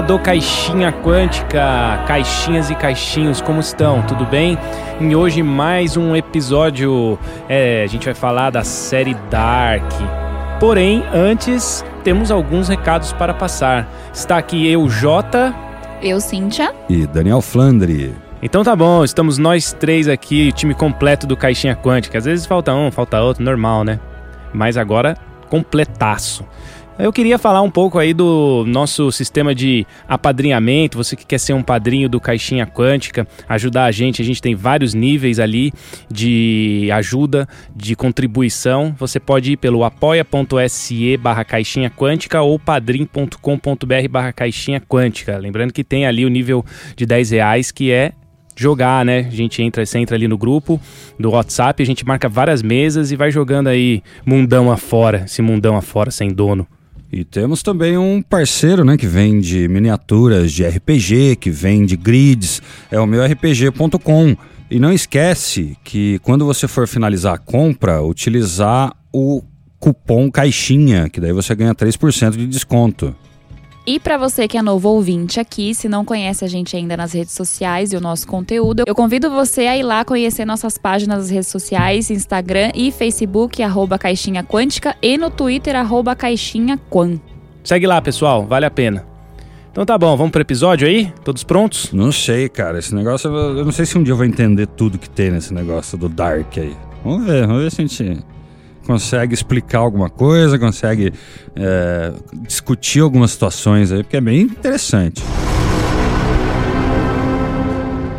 galera do Caixinha Quântica, caixinhas e caixinhos, como estão? Tudo bem? E hoje mais um episódio, é, a gente vai falar da série Dark. Porém, antes temos alguns recados para passar. Está aqui eu, Jota. Eu, Cíntia. E Daniel Flandre. Então tá bom, estamos nós três aqui, time completo do Caixinha Quântica. Às vezes falta um, falta outro, normal, né? Mas agora completaço. Eu queria falar um pouco aí do nosso sistema de apadrinhamento. Você que quer ser um padrinho do Caixinha Quântica, ajudar a gente. A gente tem vários níveis ali de ajuda, de contribuição. Você pode ir pelo apoia.se barra caixinha quântica ou padrim.com.br barra caixinha quântica. Lembrando que tem ali o nível de 10 reais que é jogar, né? A gente entra, você entra ali no grupo do WhatsApp, a gente marca várias mesas e vai jogando aí mundão afora, esse mundão afora sem dono. E temos também um parceiro, né, que vende miniaturas de RPG, que vende grids, é o meu RPG.com. E não esquece que quando você for finalizar a compra, utilizar o cupom caixinha, que daí você ganha 3% de desconto. E para você que é novo ouvinte aqui, se não conhece a gente ainda nas redes sociais e o nosso conteúdo, eu convido você a ir lá conhecer nossas páginas nas redes sociais, Instagram e Facebook, arroba Caixinha Quântica, e no Twitter, arroba Caixinha Quan. Segue lá, pessoal, vale a pena. Então tá bom, vamos pro episódio aí? Todos prontos? Não sei, cara. Esse negócio, eu não sei se um dia eu vou entender tudo que tem nesse negócio do Dark aí. Vamos ver, vamos ver se a gente consegue explicar alguma coisa, consegue é, discutir algumas situações aí, porque é bem interessante.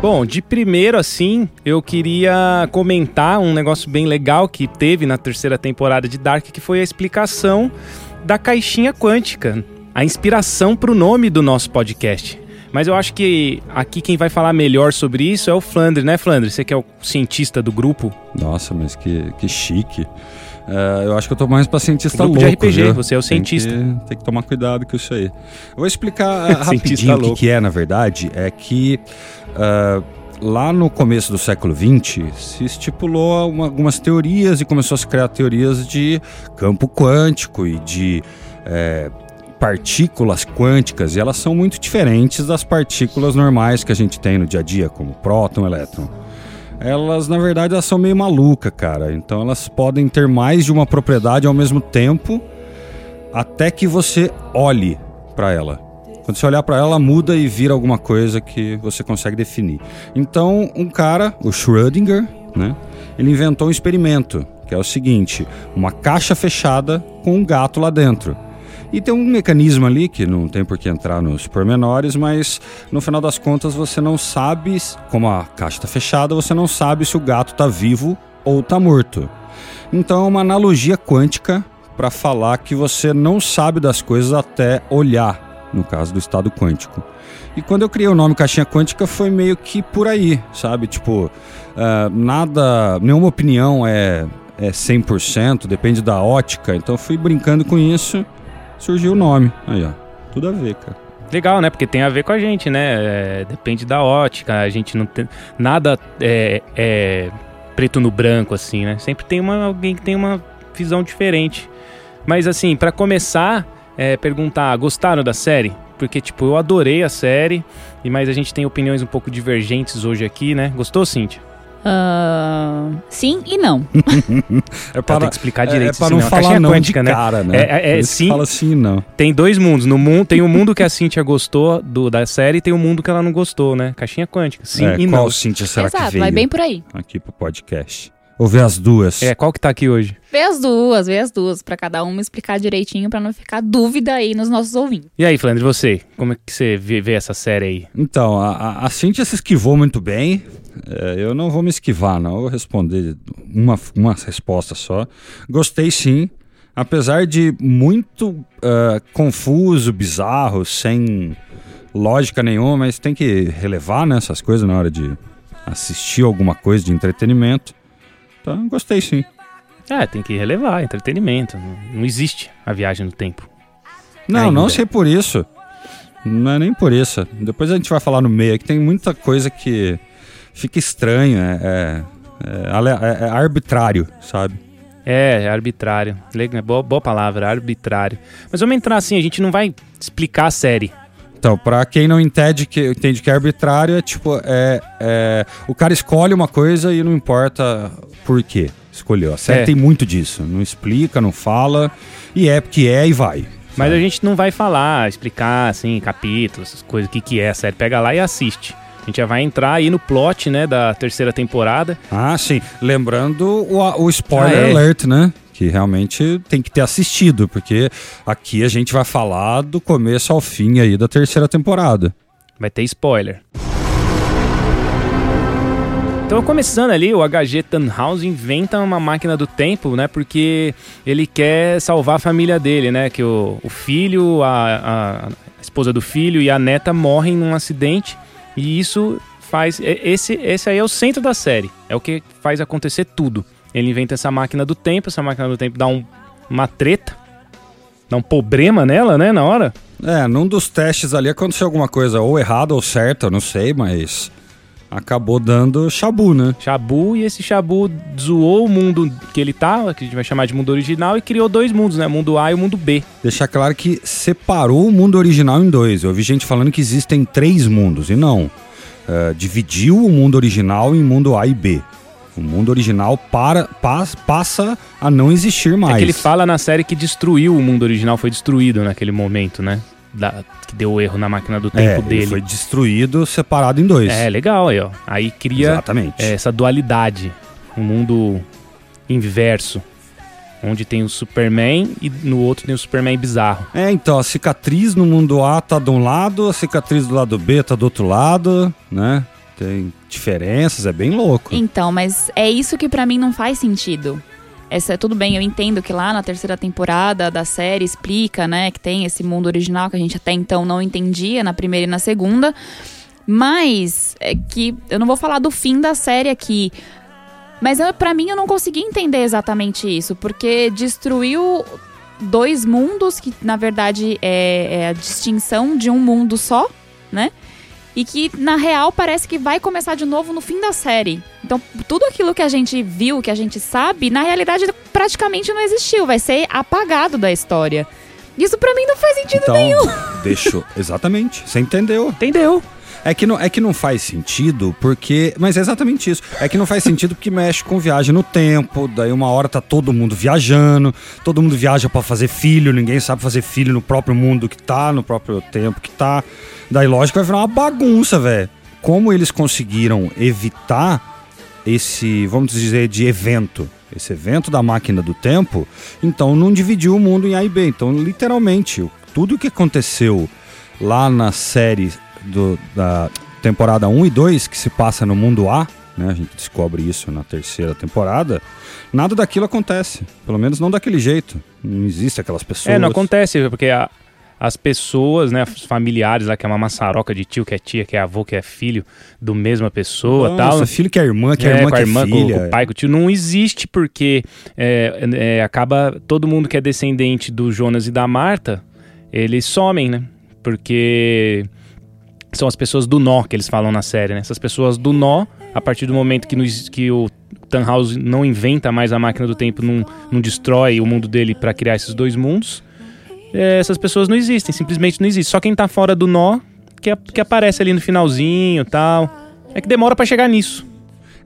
Bom, de primeiro assim, eu queria comentar um negócio bem legal que teve na terceira temporada de Dark, que foi a explicação da caixinha quântica, a inspiração para o nome do nosso podcast. Mas eu acho que aqui quem vai falar melhor sobre isso é o Flandre, né, Flandre? Você que é o cientista do grupo. Nossa, mas que, que chique. Uh, eu acho que eu tô mais pra cientista louco. de RPG, viu? você é o cientista. Tem que, tem que tomar cuidado com isso aí. Eu vou explicar uh, rapidinho o que, que, é, na verdade. É que uh, lá no começo do século XX se estipulou uma, algumas teorias e começou a se criar teorias de campo quântico e de é, partículas quânticas. E elas são muito diferentes das partículas normais que a gente tem no dia a dia, como próton, elétron elas na verdade elas são meio maluca, cara. Então elas podem ter mais de uma propriedade ao mesmo tempo, até que você olhe para ela. Quando você olhar para ela, ela muda e vira alguma coisa que você consegue definir. Então, um cara, o Schrödinger, né? Ele inventou um experimento, que é o seguinte: uma caixa fechada com um gato lá dentro. E tem um mecanismo ali que não tem por que entrar nos pormenores, mas no final das contas você não sabe, como a caixa está fechada, você não sabe se o gato está vivo ou está morto. Então é uma analogia quântica para falar que você não sabe das coisas até olhar, no caso do estado quântico. E quando eu criei o nome Caixinha Quântica foi meio que por aí, sabe? Tipo, uh, nada, nenhuma opinião é, é 100%, depende da ótica. Então fui brincando com isso surgiu o nome. Aí, ó. Tudo a ver, cara. Legal, né? Porque tem a ver com a gente, né? É, depende da ótica, a gente não tem. Nada é, é, preto no branco, assim, né? Sempre tem uma, alguém que tem uma visão diferente. Mas, assim, para começar, é, perguntar: gostaram da série? Porque, tipo, eu adorei a série, mas a gente tem opiniões um pouco divergentes hoje aqui, né? Gostou, Cintia? Uh, sim e não. é para, que explicar direito. É, é para não falar não quântica, de né? cara, né? É, é, é sim, fala sim não. Tem dois mundos. No mundo, tem o um mundo que a Cintia gostou do, da série e tem o um mundo que ela não gostou, né? Caixinha quântica. Sim é, e qual não. Cintia será Exato, que veio? vai bem por aí. Aqui pro podcast. Ou ver as duas. É, qual que tá aqui hoje? Vê as duas, vê as duas, para cada uma explicar direitinho, para não ficar dúvida aí nos nossos ouvintes. E aí, Flandre, você? Como é que você vê, vê essa série aí? Então, a, a Cintia se esquivou muito bem. É, eu não vou me esquivar, não. Eu vou responder uma, uma resposta só. Gostei sim. Apesar de muito uh, confuso, bizarro, sem lógica nenhuma, mas tem que relevar né, essas coisas na hora de assistir alguma coisa de entretenimento. Então, gostei sim. É, tem que relevar, entretenimento. Não existe a viagem no tempo. Não, Ainda. não sei por isso. Não é nem por isso. Depois a gente vai falar no meio que tem muita coisa que fica estranho, é, é, é, é arbitrário, sabe? É, é arbitrário. Boa, boa palavra, arbitrário. Mas vamos entrar assim, a gente não vai explicar a série então, pra quem não entende que, entende que é arbitrário, é tipo, é, é, o cara escolhe uma coisa e não importa por quê escolheu. A série é. tem muito disso. Não explica, não fala, e é porque é e vai. Mas sabe? a gente não vai falar, explicar, assim, capítulos, coisas, o que, que é a série. Pega lá e assiste. A gente já vai entrar aí no plot, né, da terceira temporada. Ah, sim. Lembrando o, o spoiler ah, é. alert, né? Que realmente tem que ter assistido, porque aqui a gente vai falar do começo ao fim aí da terceira temporada. Vai ter spoiler. Então, começando ali, o HG Tannhaus inventa uma máquina do tempo, né? Porque ele quer salvar a família dele, né? Que o, o filho, a, a, esposa do filho e a neta morrem num acidente. E isso faz. Esse, esse aí é o centro da série. É o que faz acontecer tudo. Ele inventa essa máquina do tempo, essa máquina do tempo dá um, uma treta, dá um problema nela, né? Na hora. É, num dos testes ali aconteceu alguma coisa ou errada ou certa, não sei, mas acabou dando Shabu, né? Shabu, e esse Shabu zoou o mundo que ele tá, que a gente vai chamar de mundo original, e criou dois mundos, né? O mundo A e o mundo B. Deixar claro que separou o mundo original em dois. Eu ouvi gente falando que existem três mundos, e não. Uh, dividiu o mundo original em mundo A e B. O mundo original para, pas, passa a não existir mais. É que ele fala na série que destruiu o mundo original, foi destruído naquele momento, né? da, que deu erro na máquina do tempo é, dele. foi destruído, separado em dois. É, legal aí, ó. Aí cria Exatamente. essa dualidade. Um mundo inverso. Onde tem o Superman e no outro tem o Superman bizarro. É, então, a cicatriz no mundo A tá de um lado, a cicatriz do lado B tá do outro lado, né? Tem diferenças, é bem louco. Então, mas é isso que para mim não faz sentido. Essa, tudo bem, eu entendo que lá na terceira temporada da série explica, né, que tem esse mundo original que a gente até então não entendia na primeira e na segunda. Mas é que eu não vou falar do fim da série aqui. Mas para mim eu não consegui entender exatamente isso, porque destruiu dois mundos que na verdade é, é a distinção de um mundo só, né? E que na real parece que vai começar de novo no fim da série. Então, tudo aquilo que a gente viu, que a gente sabe, na realidade praticamente não existiu, vai ser apagado da história. Isso para mim não faz sentido então, nenhum. Deixou. Exatamente. Você entendeu? Entendeu. É que, não, é que não faz sentido, porque. Mas é exatamente isso. É que não faz sentido porque mexe com viagem no tempo. Daí uma hora tá todo mundo viajando, todo mundo viaja para fazer filho, ninguém sabe fazer filho no próprio mundo que tá, no próprio tempo que tá. Daí, lógico, vai virar uma bagunça, velho. Como eles conseguiram evitar esse, vamos dizer, de evento, esse evento da máquina do tempo, então não dividiu o mundo em A e B. Então, literalmente, tudo o que aconteceu lá na série do, da temporada 1 e 2, que se passa no mundo A, né? A gente descobre isso na terceira temporada. Nada daquilo acontece. Pelo menos não daquele jeito. Não existe aquelas pessoas. É, não acontece, porque a, as pessoas, né, os familiares lá, que é uma maçaroca de tio, que é tia, que é avô, que é filho do mesma pessoa Nossa, tal. filho que é irmã, que é, é irmã, com a é irmã, filha. Com, o pai, com o tio. Não existe porque é, é, acaba todo mundo que é descendente do Jonas e da Marta, eles somem, né? Porque são as pessoas do nó que eles falam na série, né? Essas pessoas do nó, a partir do momento que, nos, que o não inventa mais a máquina do tempo, não, não destrói o mundo dele para criar esses dois mundos, é, essas pessoas não existem, simplesmente não existem. Só quem tá fora do nó que, que aparece ali no finalzinho tal. É que demora para chegar nisso.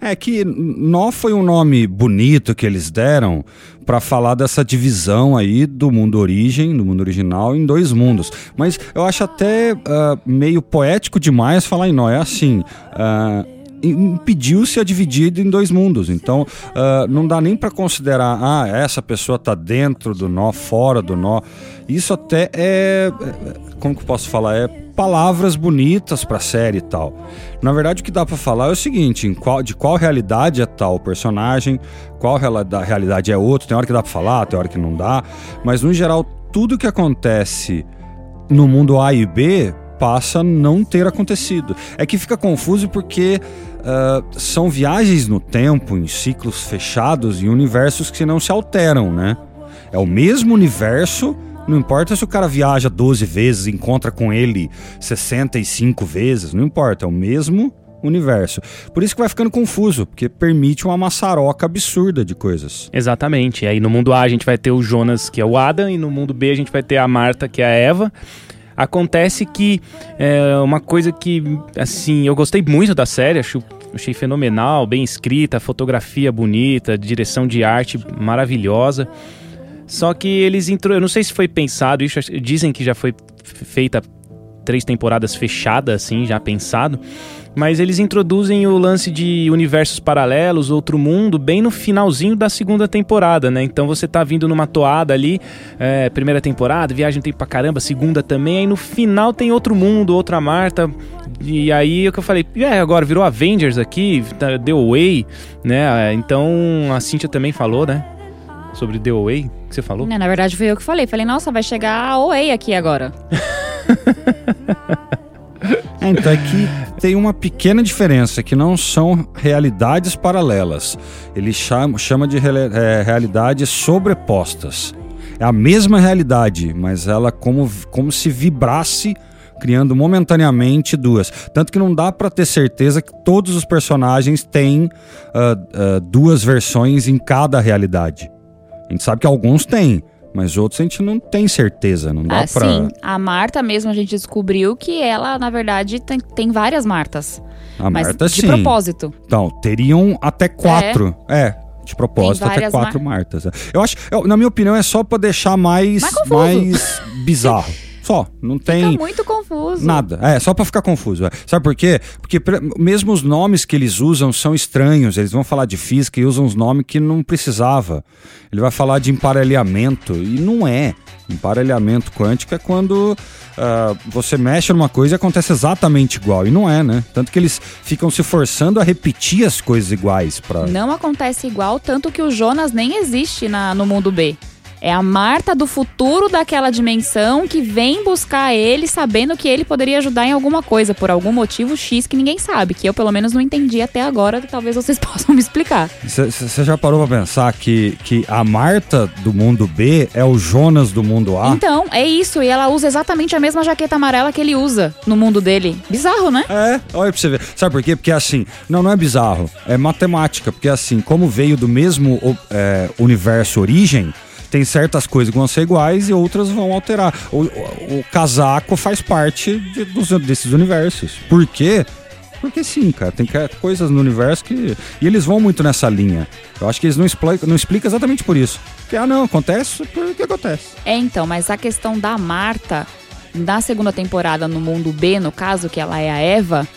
É que nó foi um nome bonito que eles deram para falar dessa divisão aí do mundo origem, do mundo original, em dois mundos. Mas eu acho até uh, meio poético demais falar em nó. É assim. Uh, impediu-se a dividir em dois mundos. Então, uh, não dá nem para considerar, ah, essa pessoa está dentro do nó, fora do nó. Isso até é, é, como que eu posso falar, é palavras bonitas para série e tal. Na verdade, o que dá para falar é o seguinte: qual, de qual realidade é tal personagem, qual realidade é outro. Tem hora que dá para falar, tem hora que não dá. Mas no geral, tudo que acontece no mundo A e B passa não ter acontecido. É que fica confuso porque uh, são viagens no tempo, em ciclos fechados, em universos que não se alteram, né? É o mesmo universo, não importa se o cara viaja 12 vezes, encontra com ele 65 vezes, não importa, é o mesmo universo. Por isso que vai ficando confuso, porque permite uma maçaroca absurda de coisas. Exatamente. E aí no mundo A a gente vai ter o Jonas, que é o Adam, e no mundo B a gente vai ter a Marta, que é a Eva. Acontece que é uma coisa que, assim, eu gostei muito da série, acho, achei fenomenal, bem escrita, fotografia bonita, direção de arte maravilhosa. Só que eles entrou, eu não sei se foi pensado, isso dizem que já foi feita três temporadas fechadas, assim, já pensado. Mas eles introduzem o lance de universos paralelos, outro mundo, bem no finalzinho da segunda temporada, né? Então você tá vindo numa toada ali, é, primeira temporada, viagem tem pra caramba, segunda também, aí no final tem outro mundo, outra Marta. E aí é o que eu falei, é, agora virou Avengers aqui, tá, The Way, né? Então a Cintia também falou, né? Sobre The Way, que você falou? É, na verdade foi eu que falei. Falei, nossa, vai chegar a Way aqui agora. É, então é que tem uma pequena diferença, que não são realidades paralelas. Ele chama, chama de é, realidades sobrepostas. É a mesma realidade, mas ela como, como se vibrasse criando momentaneamente duas. Tanto que não dá para ter certeza que todos os personagens têm uh, uh, duas versões em cada realidade. A gente sabe que alguns têm, mas outros a gente não tem certeza, não dá ah, pra... Sim, a Marta mesmo a gente descobriu que ela, na verdade, tem, tem várias Martas. A mas Marta, de sim. propósito. Então, teriam até quatro. É. é de propósito, até quatro Mar... Martas. Eu acho, eu, na minha opinião, é só pra deixar mais, mais, mais bizarro. Só, não tem. Fica muito confuso. Nada. É, só para ficar confuso. É. Sabe por quê? Porque mesmo os nomes que eles usam são estranhos. Eles vão falar de física e usam uns nomes que não precisava. Ele vai falar de emparelhamento e não é. Emparelhamento quântico é quando uh, você mexe numa coisa e acontece exatamente igual. E não é, né? Tanto que eles ficam se forçando a repetir as coisas iguais. Pra... Não acontece igual, tanto que o Jonas nem existe na, no mundo B. É a Marta do futuro daquela dimensão que vem buscar ele sabendo que ele poderia ajudar em alguma coisa, por algum motivo X que ninguém sabe, que eu pelo menos não entendi até agora, talvez vocês possam me explicar. Você já parou pra pensar que, que a Marta do mundo B é o Jonas do mundo A? Então, é isso, e ela usa exatamente a mesma jaqueta amarela que ele usa no mundo dele. Bizarro, né? É, olha pra você ver. Sabe por quê? Porque assim, não, não é bizarro, é matemática, porque assim, como veio do mesmo é, universo origem, tem certas coisas que vão ser iguais e outras vão alterar. O, o, o casaco faz parte de, dos, desses universos. Por quê? Porque sim, cara, tem coisas no universo que. E eles vão muito nessa linha. Eu acho que eles não explicam, não explicam exatamente por isso. Porque, ah, não, acontece porque acontece. É, então, mas a questão da Marta, na segunda temporada, no mundo B, no caso, que ela é a Eva,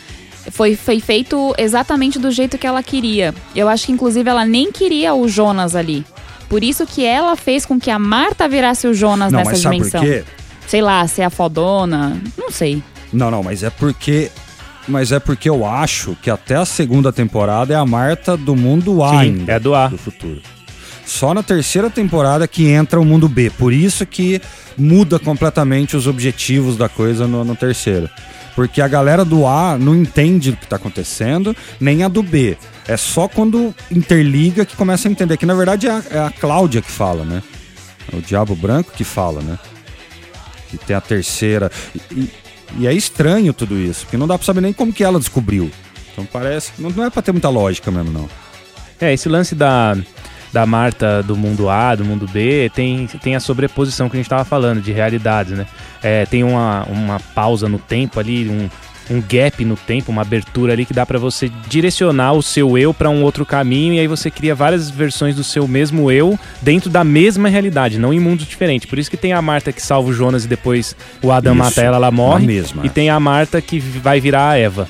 foi, foi feito exatamente do jeito que ela queria. Eu acho que, inclusive, ela nem queria o Jonas ali. Por isso que ela fez com que a Marta virasse o Jonas não, nessa mas dimensão. Sabe por quê? Sei lá, ser a fodona, não sei. Não, não, mas é porque mas é porque eu acho que até a segunda temporada é a Marta do mundo A Sim, ainda, é do A do futuro. Só na terceira temporada que entra o mundo B. Por isso que muda completamente os objetivos da coisa no, no terceiro. Porque a galera do A não entende o que está acontecendo, nem a do B. É só quando interliga que começa a entender. Que na verdade é a, é a Cláudia que fala, né? É o Diabo Branco que fala, né? Que tem a terceira. E, e é estranho tudo isso, porque não dá pra saber nem como que ela descobriu. Então parece. Não, não é pra ter muita lógica mesmo, não. É, esse lance da, da Marta do mundo A, do mundo B, tem, tem a sobreposição que a gente estava falando, de realidades, né? É, tem uma, uma pausa no tempo ali, um, um gap no tempo, uma abertura ali que dá para você direcionar o seu eu para um outro caminho e aí você cria várias versões do seu mesmo eu dentro da mesma realidade, não em mundos diferentes. Por isso que tem a Marta que salva o Jonas e depois o Adam isso, mata ela, ela morre. Mesma. E tem a Marta que vai virar a Eva.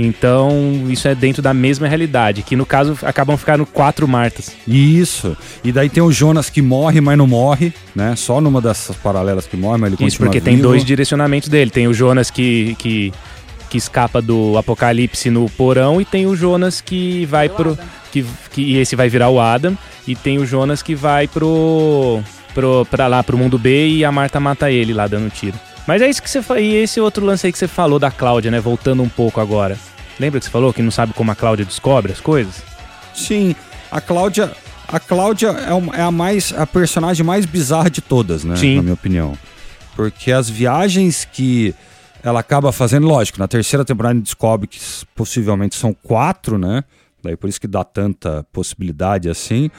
Então, isso é dentro da mesma realidade, que no caso acabam ficando quatro Martas. Isso. E daí tem o Jonas que morre, mas não morre, né? Só numa dessas paralelas que morre, mas ele Isso, porque vivo. tem dois direcionamentos dele. Tem o Jonas que, que que escapa do apocalipse no porão e tem o Jonas que vai pro que, que e esse vai virar o Adam e tem o Jonas que vai pro pro para lá pro mundo B e a Marta mata ele lá dando tiro. Mas é isso que você e esse outro lance aí que você falou da Cláudia, né, voltando um pouco agora. Lembra que você falou que não sabe como a Cláudia descobre as coisas? Sim, a Cláudia a Cláudia é, uma, é a mais a personagem mais bizarra de todas, né, Sim. na minha opinião. Porque as viagens que ela acaba fazendo, lógico, na terceira temporada a gente descobre que possivelmente são quatro, né? Daí por isso que dá tanta possibilidade assim.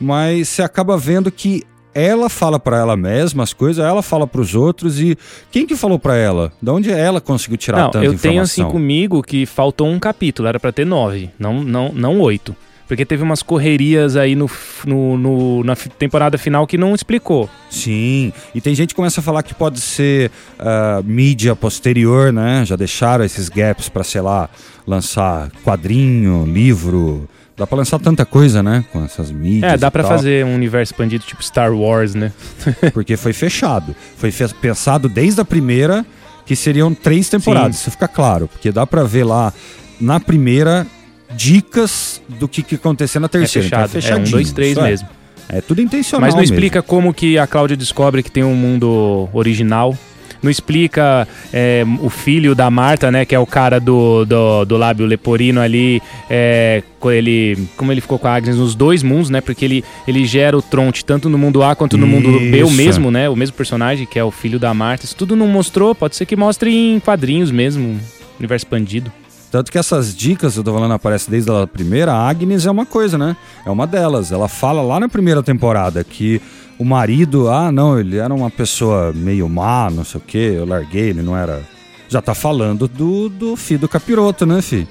Mas você acaba vendo que ela fala para ela mesma as coisas, ela fala para os outros e quem que falou para ela? De onde ela conseguiu tirar não, tanta eu informação? tenho assim comigo que faltou um capítulo, era para ter nove, não, não, não oito. Porque teve umas correrias aí no, no, no, na temporada final que não explicou. Sim, e tem gente que começa a falar que pode ser uh, mídia posterior, né? Já deixaram esses gaps para, sei lá, lançar quadrinho, livro. Dá pra lançar tanta coisa, né? Com essas mídias. É, dá pra fazer um universo expandido tipo Star Wars, né? Porque foi fechado. Foi fe pensado desde a primeira que seriam três temporadas, Sim. isso fica claro. Porque dá pra ver lá na primeira dicas do que, que acontecer na terceira. É fechado, então é, é um, dois, três é. mesmo. É. é tudo intencional Mas não mesmo. explica como que a Cláudia descobre que tem um mundo original. Não explica é, o filho da Marta, né? Que é o cara do, do, do lábio leporino ali. É, ele, como ele ficou com a Agnes nos dois mundos, né? Porque ele, ele gera o Tronte tanto no mundo A quanto no Isso. mundo B, o mesmo, né? O mesmo personagem, que é o filho da Marta. Isso tudo não mostrou. Pode ser que mostre em quadrinhos mesmo. Universo expandido. Tanto que essas dicas, eu tô falando, aparecem desde a primeira, a Agnes é uma coisa, né? É uma delas. Ela fala lá na primeira temporada que o marido, ah, não, ele era uma pessoa meio má, não sei o quê, eu larguei, ele não era. Já tá falando do, do filho do capiroto, né, fi?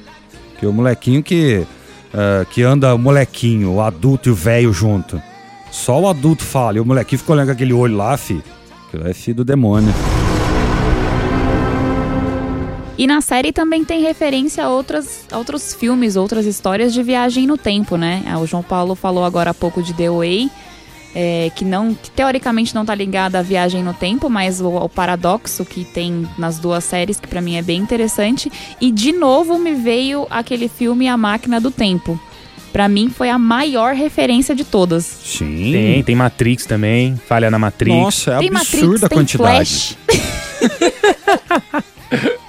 Que o molequinho que. Uh, que anda o molequinho, o adulto e o velho junto. Só o adulto fala, e o molequinho ficou olhando com aquele olho lá, fi. Que é filho do demônio. E na série também tem referência a, outras, a outros filmes, outras histórias de viagem no tempo, né? Ah, o João Paulo falou agora há pouco de The Way, é, que não que teoricamente não está ligada à viagem no tempo, mas o, o, paradoxo que tem nas duas séries, que para mim é bem interessante. E de novo me veio aquele filme A Máquina do Tempo. Para mim foi a maior referência de todas. Sim. Tem, tem Matrix também, falha na Matrix. Nossa, é tem absurda Matrix, a quantidade.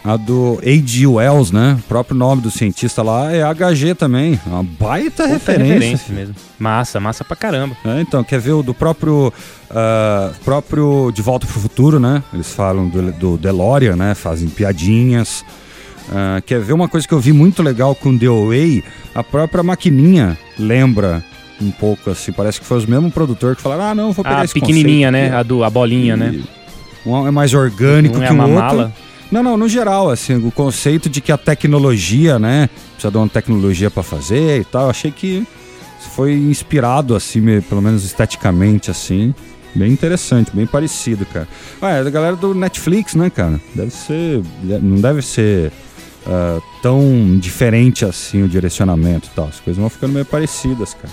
A do A.G. Wells, né? O próprio nome do cientista lá é HG também. Uma baita Puta referência. referência mesmo. Massa, massa pra caramba. É, então, quer ver o do próprio, uh, próprio De Volta pro Futuro, né? Eles falam do, do DeLorean, né? Fazem piadinhas. Uh, quer ver uma coisa que eu vi muito legal com The Away? A própria maquininha lembra um pouco assim. Parece que foi os mesmos produtores que falaram: ah, não, vou pegar a esse pequenininha, né? A, do, a bolinha, e, né? Um é mais orgânico um é que o outro. Mala. Não, não, no geral, assim, o conceito de que a tecnologia, né, precisa de uma tecnologia para fazer e tal, achei que foi inspirado, assim, pelo menos esteticamente, assim, bem interessante, bem parecido, cara. Ué, é da galera do Netflix, né, cara? Deve ser, não deve ser uh, tão diferente assim o direcionamento e tal, as coisas vão ficando meio parecidas, cara.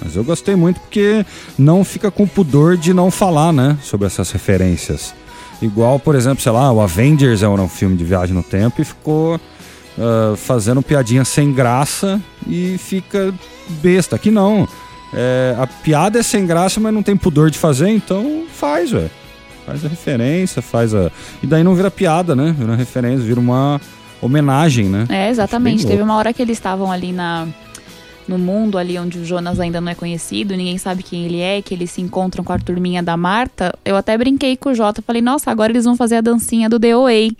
Mas eu gostei muito porque não fica com pudor de não falar, né, sobre essas referências. Igual, por exemplo, sei lá, o Avengers era um filme de viagem no tempo e ficou uh, fazendo piadinha sem graça e fica besta. Aqui não. É, a piada é sem graça, mas não tem pudor de fazer, então faz, velho. Faz a referência, faz a. E daí não vira piada, né? Vira referência, vira uma homenagem, né? É, exatamente. Teve uma hora que eles estavam ali na no mundo ali onde o Jonas ainda não é conhecido, ninguém sabe quem ele é, que eles se encontram com a turminha da Marta, eu até brinquei com o Jota, falei, nossa, agora eles vão fazer a dancinha do DOA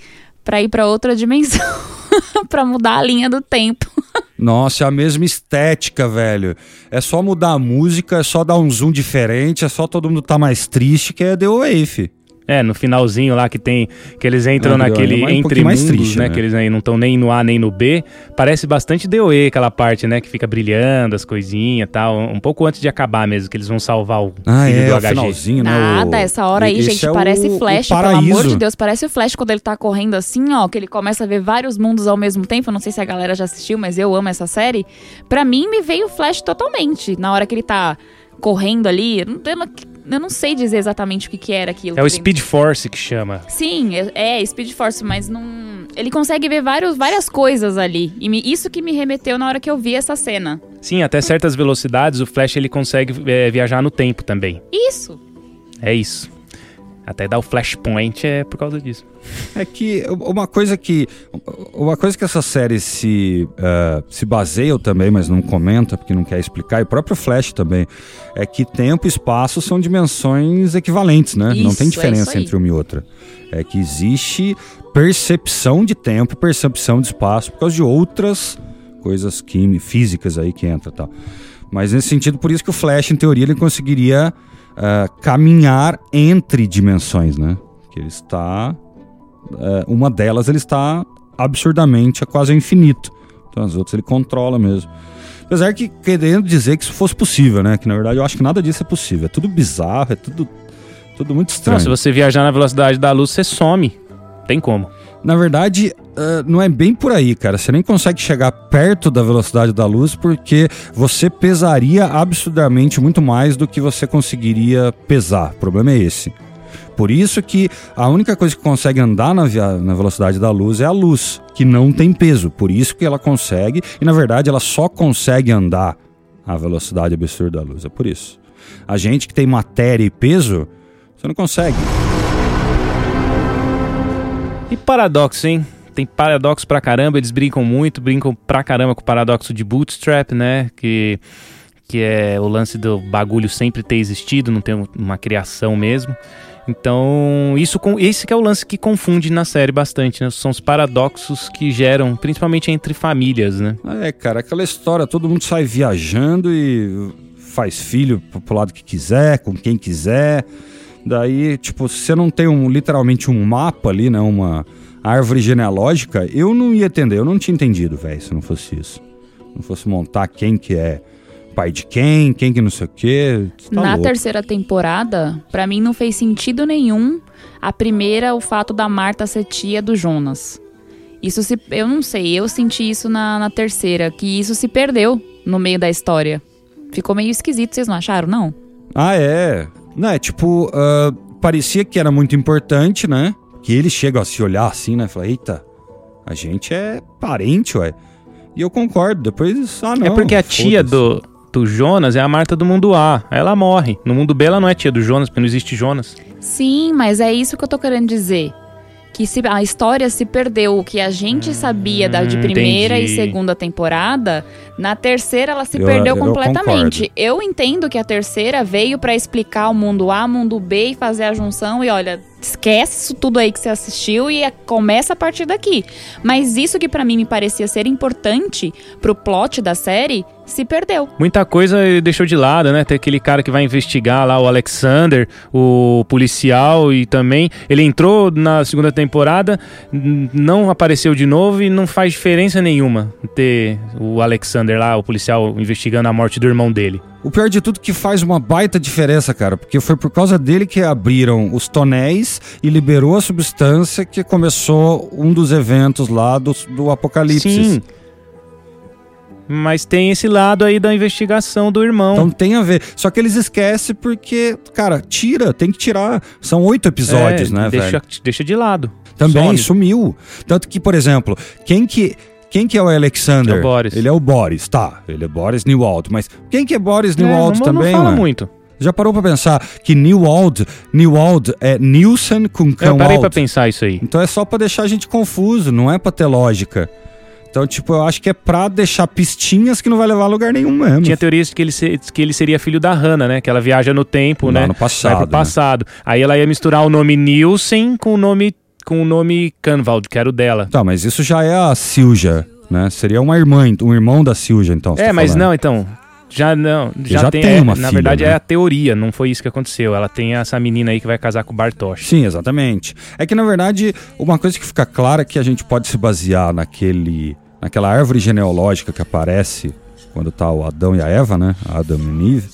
pra ir pra outra dimensão, pra mudar a linha do tempo. Nossa, é a mesma estética, velho. É só mudar a música, é só dar um zoom diferente, é só todo mundo tá mais triste, que é The Wave. É, no finalzinho lá que tem. Que eles entram ah, naquele é um entre mundos, triste, né, né? Que eles aí não estão nem no A nem no B. Parece bastante DOE aquela parte, né? Que fica brilhando as coisinhas e tal. Um pouco antes de acabar mesmo, que eles vão salvar o ah, filho é, do HG. finalzinho, né? Nada, essa hora aí, Esse gente, é parece o, Flash, o pelo amor de Deus. Parece o Flash quando ele tá correndo assim, ó. Que ele começa a ver vários mundos ao mesmo tempo. Não sei se a galera já assistiu, mas eu amo essa série. Pra mim, me veio o Flash totalmente. Na hora que ele tá correndo ali. Eu não, eu não sei dizer exatamente o que, que era aquilo. É o Speed Force que chama. Sim, é, é, Speed Force, mas não. Ele consegue ver vários, várias coisas ali. E me, isso que me remeteu na hora que eu vi essa cena. Sim, até certas velocidades o Flash ele consegue é, viajar no tempo também. Isso. É isso. Até dar o flashpoint é por causa disso. É que uma coisa que uma coisa que essa série se uh, se baseia também, mas não comenta porque não quer explicar, e o próprio Flash também, é que tempo e espaço são dimensões equivalentes, né? Isso, não tem é diferença é entre uma e outra. É que existe percepção de tempo e percepção de espaço por causa de outras coisas químicas, físicas aí que entra, tal. Mas nesse sentido, por isso que o Flash, em teoria, ele conseguiria uh, caminhar entre dimensões, né? Que ele está. Uh, uma delas ele está absurdamente a quase infinito. Então as outras ele controla mesmo. Apesar que querendo dizer que isso fosse possível, né? Que na verdade eu acho que nada disso é possível. É tudo bizarro, é tudo, tudo muito estranho. Não, se você viajar na velocidade da luz, você some. Tem como. Na verdade, uh, não é bem por aí, cara. Você nem consegue chegar perto da velocidade da luz porque você pesaria absurdamente muito mais do que você conseguiria pesar. O problema é esse. Por isso que a única coisa que consegue andar na, na velocidade da luz é a luz, que não tem peso. Por isso que ela consegue, e na verdade ela só consegue andar a velocidade absurda da luz. É por isso. A gente que tem matéria e peso, você não consegue. E paradoxo, hein? Tem paradoxo pra caramba, eles brincam muito, brincam pra caramba com o paradoxo de Bootstrap, né? Que, que é o lance do bagulho sempre ter existido, não ter uma criação mesmo. Então, isso esse que é o lance que confunde na série bastante, né? São os paradoxos que geram, principalmente entre famílias, né? É, cara, aquela história, todo mundo sai viajando e faz filho pro lado que quiser, com quem quiser. Daí, tipo, se você não tem um, literalmente um mapa ali, né? Uma árvore genealógica, eu não ia entender, eu não tinha entendido, velho, se não fosse isso. Não fosse montar quem que é pai de quem, quem que não sei o quê. Tá Na louco. terceira temporada, para mim não fez sentido nenhum a primeira, o fato da Marta ser tia do Jonas. Isso se. Eu não sei, eu senti isso na, na terceira, que isso se perdeu no meio da história. Ficou meio esquisito, vocês não acharam, não? Ah, é. Não, é tipo, uh, parecia que era muito importante, né? Que eles chegam a se olhar assim, né? Falar, eita, a gente é parente, ué. E eu concordo, depois, ah, não. É porque a tia do, do Jonas é a Marta do mundo A. Ela morre. No mundo B ela não é tia do Jonas, porque não existe Jonas. Sim, mas é isso que eu tô querendo dizer. Que se, a história se perdeu. O que a gente sabia da, de hum, primeira entendi. e segunda temporada, na terceira ela se eu, perdeu eu completamente. Eu entendo que a terceira veio para explicar o mundo A, mundo B e fazer a junção. E olha, esquece isso tudo aí que você assistiu e começa a partir daqui. Mas isso que para mim me parecia ser importante pro plot da série se perdeu. Muita coisa deixou de lado, né? Tem aquele cara que vai investigar lá, o Alexander, o policial, e também ele entrou na segunda temporada, não apareceu de novo e não faz diferença nenhuma ter o Alexander lá, o policial, investigando a morte do irmão dele. O pior de tudo é que faz uma baita diferença, cara, porque foi por causa dele que abriram os tonéis e liberou a substância que começou um dos eventos lá do, do Apocalipse. Sim. Mas tem esse lado aí da investigação do irmão. Então tem a ver. Só que eles esquecem porque, cara, tira, tem que tirar. São oito episódios, é, né, deixa, velho? Deixa de lado. Também Some. sumiu. Tanto que, por exemplo, quem que quem que é o Alexander? É o Boris. Ele é o Boris, tá. Ele é Boris Newald. Mas quem que é Boris é, Newald não, também, Não fala muito. Já parou pra pensar que Newald, Newald é Nilson com cão Eu parei pra pensar isso aí. Então é só pra deixar a gente confuso, não é pra ter lógica. Então, tipo, eu acho que é pra deixar pistinhas que não vai levar a lugar nenhum mesmo. Tinha teorias de que ele, se, que ele seria filho da Hannah, né? Que ela viaja no tempo, né? no passado. Vai pro passado. Né? Aí ela ia misturar o nome Nielsen com o nome com o nome Canvald, que era o dela. Tá, mas isso já é a Silja né? Seria uma irmã, um irmão da Silja, então. É, tá mas não, então. Já não, já, já tem, tem, uma é, filha, Na verdade né? é a teoria, não foi isso que aconteceu. Ela tem essa menina aí que vai casar com o Bartosz. Sim, exatamente. É que na verdade, uma coisa que fica clara é que a gente pode se basear naquele naquela árvore genealógica que aparece quando tá o Adão e a Eva, né? Adam e Eve.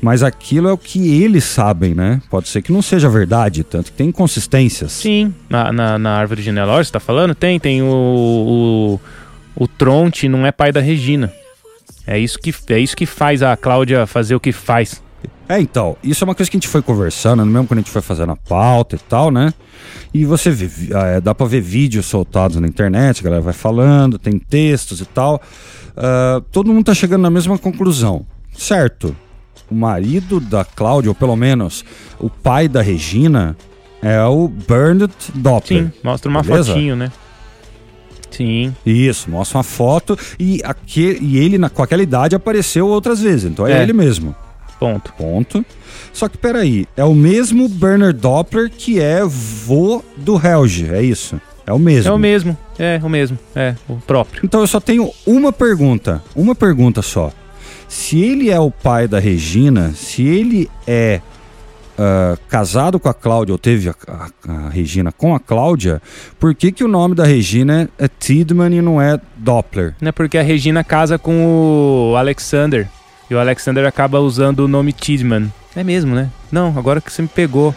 Mas aquilo é o que eles sabem, né? Pode ser que não seja verdade, tanto que tem inconsistências. Sim, na, na, na árvore genealógica, você tá falando? Tem, tem o, o o Tronte não é pai da Regina. É isso que, é isso que faz a Cláudia fazer o que faz. É, então, isso é uma coisa que a gente foi conversando, mesmo quando a gente foi fazendo a pauta e tal, né? E você vê, é, dá pra ver vídeos soltados na internet, a galera vai falando, tem textos e tal. Uh, todo mundo tá chegando na mesma conclusão, certo? O marido da Cláudia, ou pelo menos o pai da Regina, é o Bernard Doppler. Sim, mostra uma beleza? fotinho, né? Sim. Isso, mostra uma foto e, aquele, e ele na, com aquela idade apareceu outras vezes, então é, é. ele mesmo. Ponto. Ponto. Só que peraí, é o mesmo Bernard Doppler que é vô do Helge, é isso? É o mesmo. É o mesmo, é o mesmo, é o próprio. Então eu só tenho uma pergunta, uma pergunta só. Se ele é o pai da Regina, se ele é uh, casado com a Cláudia, ou teve a, a, a, Regina com a Cláudia, por que, que o nome da Regina é, é Tidman e não é Doppler? Não é porque a Regina casa com o Alexander. E o Alexander acaba usando o nome Tidman. É mesmo, né? Não, agora que você me pegou.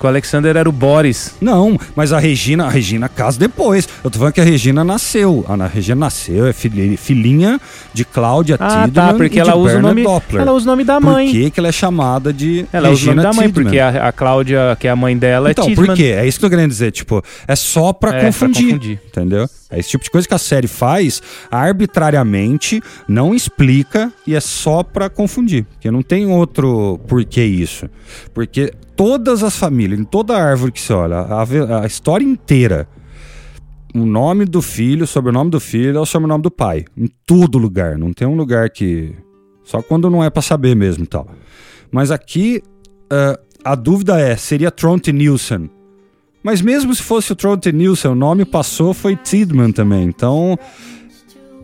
Que o Alexander era o Boris. Não, mas a Regina, a Regina casa depois. Eu tô falando que a Regina nasceu. A Regina nasceu, é filhinha de Cláudia ah, Tidman tá, porque ela usa o nome, Doppler. Ela usa o nome da mãe. Por que, que ela é chamada de Ela Regina usa o nome da mãe, Tidman. porque a, a Cláudia, que é a mãe dela, então, é Tidman. Então, por quê? É isso que eu tô querendo dizer. Tipo, é só pra, é, confundir, pra confundir. Entendeu? É esse tipo de coisa que a série faz arbitrariamente, não explica e é só para confundir. Porque não tem outro porquê isso. Porque todas as famílias, em toda a árvore que você olha, a, a história inteira, o nome do filho, o sobrenome do filho é o sobrenome do pai. Em todo lugar. Não tem um lugar que. Só quando não é para saber mesmo e tal. Mas aqui, uh, a dúvida é: seria Tronte Nielsen? Mas mesmo se fosse o Tronte Nielsen, o nome passou foi Tidman também. Então,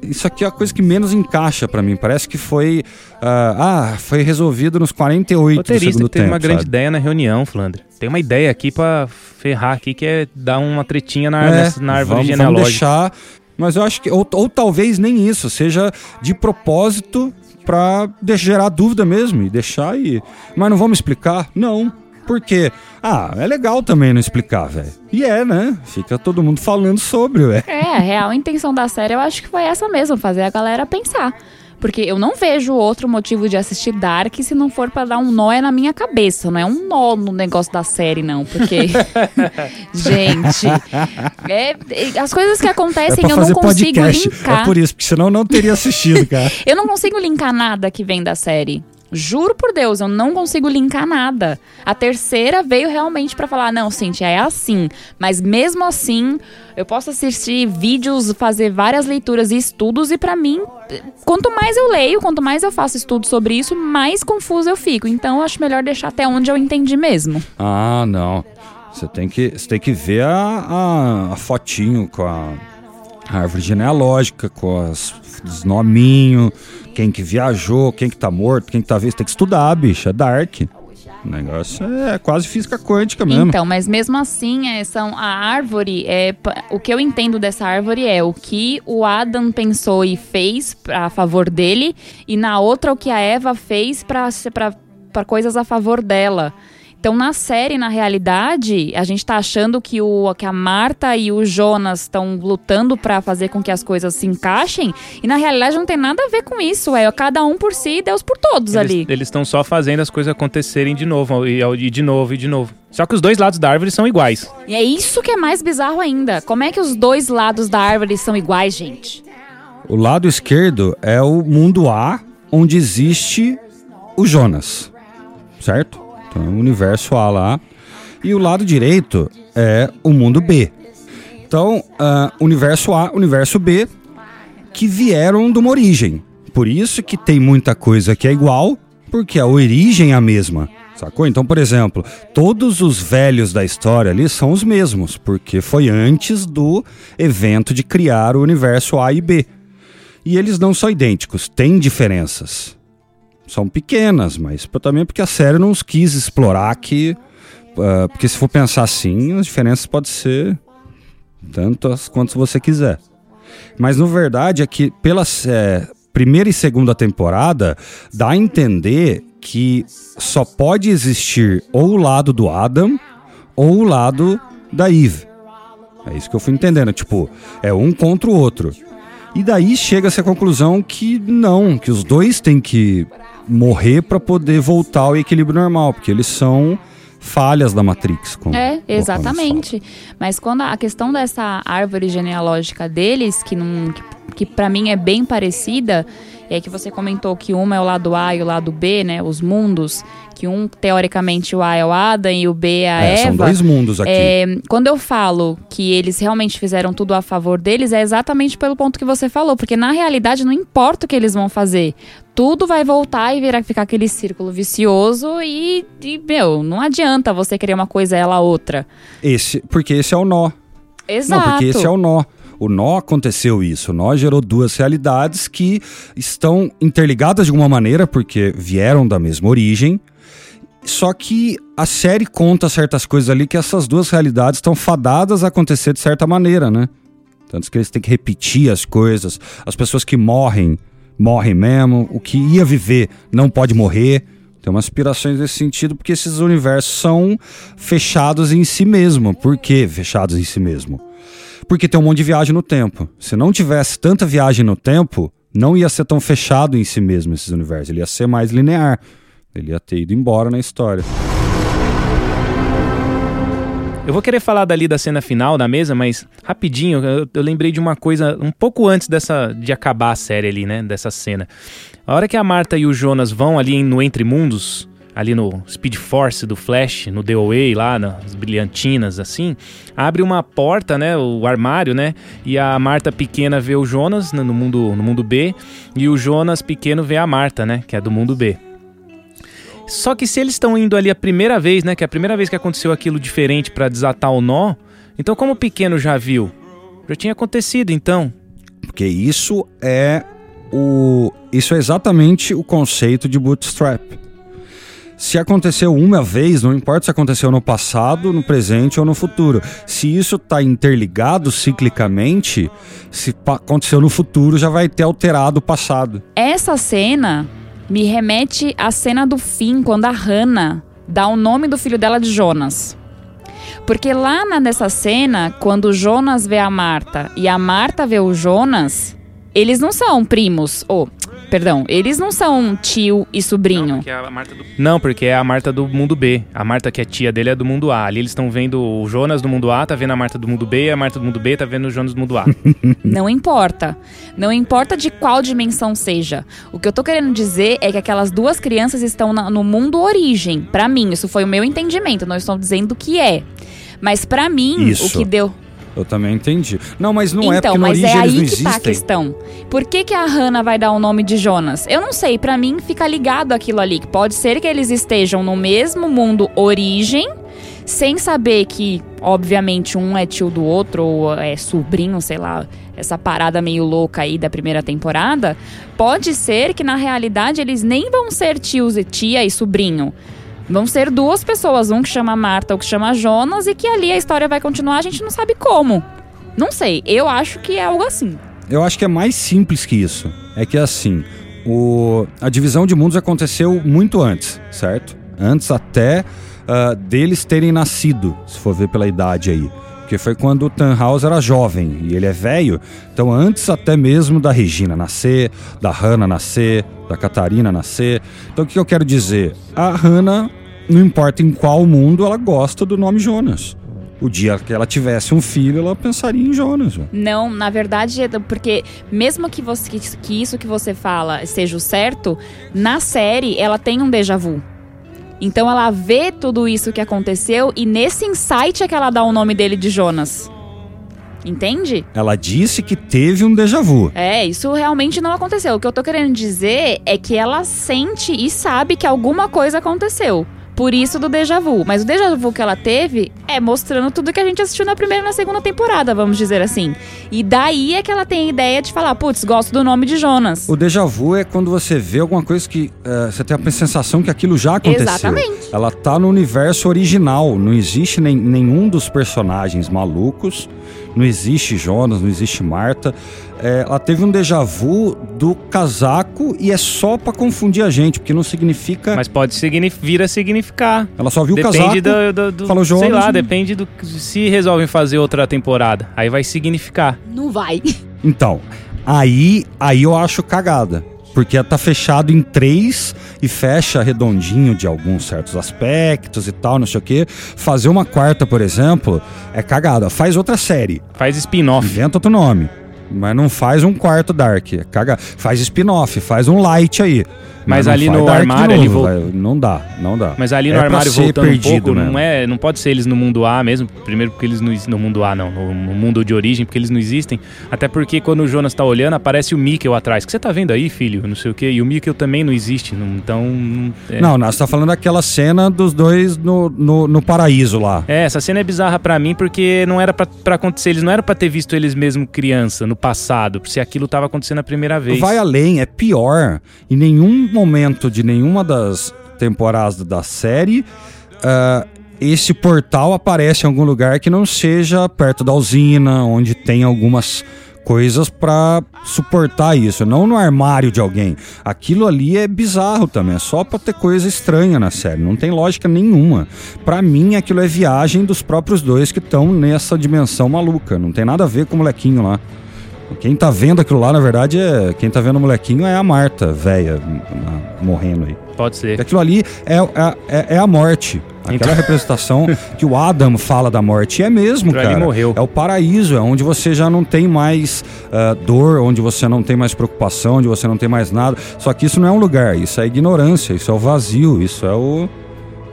isso aqui é a coisa que menos encaixa para mim. Parece que foi. Uh, ah, foi resolvido nos 48 Roteirista do segundo tem tempo. uma grande ideia na reunião, Flandre. Tem uma ideia aqui para ferrar aqui que é dar uma tretinha na, é, na árvore vamos, genealógica. Vamos deixar. Mas eu acho que. Ou, ou talvez nem isso, seja de propósito para gerar dúvida mesmo e deixar aí. Mas não vamos explicar? Não. Porque, ah, é legal também não explicar, velho. E é, né? Fica todo mundo falando sobre, ué. É, a real intenção da série eu acho que foi essa mesmo, fazer a galera pensar. Porque eu não vejo outro motivo de assistir Dark se não for para dar um nó na minha cabeça. Não é um nó no negócio da série, não. Porque. gente. É, as coisas que acontecem é eu não consigo podcast. linkar. É por isso, porque senão eu não teria assistido, cara. eu não consigo linkar nada que vem da série. Juro por Deus, eu não consigo linkar nada. A terceira veio realmente para falar: não, Cintia, é assim. Mas mesmo assim, eu posso assistir vídeos, fazer várias leituras e estudos, e para mim, quanto mais eu leio, quanto mais eu faço estudos sobre isso, mais confuso eu fico. Então eu acho melhor deixar até onde eu entendi mesmo. Ah, não. Você tem que, você tem que ver a, a, a fotinho com a, a árvore genealógica, com as, os nominhos quem que viajou, quem que tá morto, quem que tá visto. Tem que estudar, bicho. É dark. O negócio é quase física quântica mesmo. Então, mas mesmo assim, é, são, a árvore, é, o que eu entendo dessa árvore é o que o Adam pensou e fez a favor dele, e na outra o que a Eva fez para coisas a favor dela. Então, na série, na realidade, a gente tá achando que, o, que a Marta e o Jonas estão lutando para fazer com que as coisas se encaixem. E na realidade não tem nada a ver com isso. É cada um por si e Deus por todos eles, ali. Eles estão só fazendo as coisas acontecerem de novo, e, e de novo, e de novo. Só que os dois lados da árvore são iguais. E é isso que é mais bizarro ainda. Como é que os dois lados da árvore são iguais, gente? O lado esquerdo é o mundo A, onde existe o Jonas, certo? Então, o universo A lá. E o lado direito é o mundo B. Então, uh, universo A, universo B, que vieram de uma origem. Por isso que tem muita coisa que é igual, porque a origem é a mesma. Sacou? Então, por exemplo, todos os velhos da história ali são os mesmos, porque foi antes do evento de criar o universo A e B. E eles não são idênticos, têm diferenças são pequenas, mas também porque a série não quis explorar que. Uh, porque se for pensar assim, as diferenças podem ser tantas quanto você quiser. Mas na verdade é que pela é, primeira e segunda temporada dá a entender que só pode existir ou o lado do Adam ou o lado da Eve. É isso que eu fui entendendo. Tipo, é um contra o outro. E daí chega-se à conclusão que não, que os dois têm que morrer para poder voltar ao equilíbrio normal, porque eles são falhas da Matrix. Como é, exatamente. Mas quando a questão dessa árvore genealógica deles, que, não, que, que para mim é bem parecida, é que você comentou que uma é o lado A e o lado B, né? Os mundos que um, teoricamente, o A é o Adam e o B é a é, Eva. São dois mundos aqui. É, quando eu falo que eles realmente fizeram tudo a favor deles, é exatamente pelo ponto que você falou, porque na realidade não importa o que eles vão fazer. Tudo vai voltar e virar ficar aquele círculo vicioso e, e, meu, não adianta você querer uma coisa ela outra. Esse, porque esse é o nó. Exato. Não, porque esse é o nó. O nó aconteceu isso. O nó gerou duas realidades que estão interligadas de alguma maneira, porque vieram da mesma origem, Só que a série conta certas coisas ali que essas duas realidades estão fadadas a acontecer de certa maneira, né? Tanto que eles têm que repetir as coisas. As pessoas que morrem, morrem mesmo. O que ia viver não pode morrer. Tem umas aspirações nesse sentido, porque esses universos são fechados em si mesmo. Por que fechados em si mesmo? Porque tem um monte de viagem no tempo. Se não tivesse tanta viagem no tempo, não ia ser tão fechado em si mesmo esses universos. Ele ia ser mais linear. Ele ia ter ido embora na história. Eu vou querer falar dali da cena final da mesa, mas rapidinho, eu, eu, lembrei de uma coisa um pouco antes dessa de acabar a série ali, né? Dessa cena. A hora que a Marta e o Jonas vão ali no Entre Mundos, ali no Speed Force do Flash, no DOA lá, nas brilhantinas assim, abre uma porta, né, o armário, né, e a Marta pequena vê o Jonas no mundo no mundo B e o Jonas pequeno vê a Marta, né, que é do mundo B. Só que se eles estão indo ali a primeira vez, né, que é a primeira vez que aconteceu aquilo diferente para desatar o nó, então como o pequeno já viu, já tinha acontecido então. Porque isso é o isso é exatamente o conceito de bootstrap. Se aconteceu uma vez, não importa se aconteceu no passado, no presente ou no futuro. Se isso está interligado ciclicamente, se aconteceu no futuro, já vai ter alterado o passado. Essa cena me remete à cena do fim, quando a Hannah dá o nome do filho dela de Jonas. Porque lá nessa cena, quando Jonas vê a Marta e a Marta vê o Jonas, eles não são primos, ou Perdão, eles não são tio e sobrinho. Não porque, é do... não, porque é a Marta do mundo B. A Marta, que é tia dele, é do mundo A. Ali eles estão vendo o Jonas do mundo A, tá vendo a Marta do mundo B, e a Marta do mundo B tá vendo o Jonas do mundo A. não importa. Não importa de qual dimensão seja. O que eu tô querendo dizer é que aquelas duas crianças estão na, no mundo origem. Para mim, isso foi o meu entendimento. Não estou dizendo que é. Mas para mim, isso. o que deu. Eu também entendi. Não, mas não é então, é porque mas é aí que tá a questão. Por que, que a Hannah vai dar o nome de Jonas? Eu não sei, para mim fica ligado aquilo ali. Que pode ser que eles estejam no mesmo mundo origem, sem saber que, obviamente, um é tio do outro, ou é sobrinho, sei lá, essa parada meio louca aí da primeira temporada. Pode ser que, na realidade, eles nem vão ser tios e tia e sobrinho Vão ser duas pessoas, um que chama Marta, o que chama Jonas, e que ali a história vai continuar, a gente não sabe como. Não sei, eu acho que é algo assim. Eu acho que é mais simples que isso. É que assim, o... a divisão de mundos aconteceu muito antes, certo? Antes até uh, deles terem nascido, se for ver pela idade aí. Porque foi quando o Tannhaus era jovem e ele é velho. Então, antes até mesmo da Regina nascer, da Hannah nascer, da Catarina nascer. Então, o que eu quero dizer? A Hannah, não importa em qual mundo, ela gosta do nome Jonas. O dia que ela tivesse um filho, ela pensaria em Jonas. Não, na verdade, é porque mesmo que, você, que isso que você fala seja o certo, na série ela tem um déjà vu. Então ela vê tudo isso que aconteceu e nesse insight é que ela dá o nome dele de Jonas. Entende? Ela disse que teve um déjà vu. É, isso realmente não aconteceu. O que eu tô querendo dizer é que ela sente e sabe que alguma coisa aconteceu. Por isso do déjà vu. Mas o déjà vu que ela teve é mostrando tudo que a gente assistiu na primeira e na segunda temporada, vamos dizer assim. E daí é que ela tem a ideia de falar, putz, gosto do nome de Jonas. O déjà vu é quando você vê alguma coisa que uh, você tem a sensação que aquilo já aconteceu. Exatamente. Ela tá no universo original. Não existe nem, nenhum dos personagens malucos não existe Jonas, não existe Marta. É, ela teve um déjà vu do casaco e é só para confundir a gente, porque não significa. Mas pode signif vir a significar. Ela só viu depende o casaco. Do, do, do, falou Jonas. Sei lá, depende do. Se resolvem fazer outra temporada, aí vai significar. Não vai. Então, aí, aí eu acho cagada. Porque tá fechado em três e fecha redondinho de alguns certos aspectos e tal, não sei o quê. Fazer uma quarta, por exemplo, é cagada. Faz outra série. Faz spin-off. Inventa outro nome. Mas não faz um quarto Dark. É caga... Faz spin-off, faz um light aí. Mas, ali no armário ele volta. Não dá, não dá. Mas ali no é armário voltando um pouco, não é, não pode ser eles no mundo A mesmo, primeiro porque eles não no mundo A não, no, mundo de origem, porque eles não existem. Até porque quando o Jonas tá olhando, aparece o Mikkel atrás. O que você tá vendo aí, filho? Não sei o quê. E o Mikkel também não existe, não, então é... Não, nós tá falando daquela cena dos dois no, no, no, paraíso lá. É, essa cena é bizarra para mim porque não era para acontecer, eles não eram para ter visto eles mesmo criança no passado, se aquilo tava acontecendo a primeira vez. Vai além, é pior. Em nenhum momento de nenhuma das temporadas da série, uh, esse portal aparece em algum lugar que não seja perto da usina, onde tem algumas coisas para suportar isso, não no armário de alguém. Aquilo ali é bizarro também, é só para ter coisa estranha na série, não tem lógica nenhuma. Para mim, aquilo é viagem dos próprios dois que estão nessa dimensão maluca, não tem nada a ver com o molequinho lá. Quem tá vendo aquilo lá, na verdade, é. Quem tá vendo o molequinho é a Marta, velha, morrendo aí. Pode ser. Aquilo ali é, é, é, é a morte. Aquela então... representação que o Adam fala da morte. E é mesmo, cara. Morreu. É o paraíso, é onde você já não tem mais uh, dor, onde você não tem mais preocupação, onde você não tem mais nada. Só que isso não é um lugar, isso é ignorância, isso é o vazio, isso é o.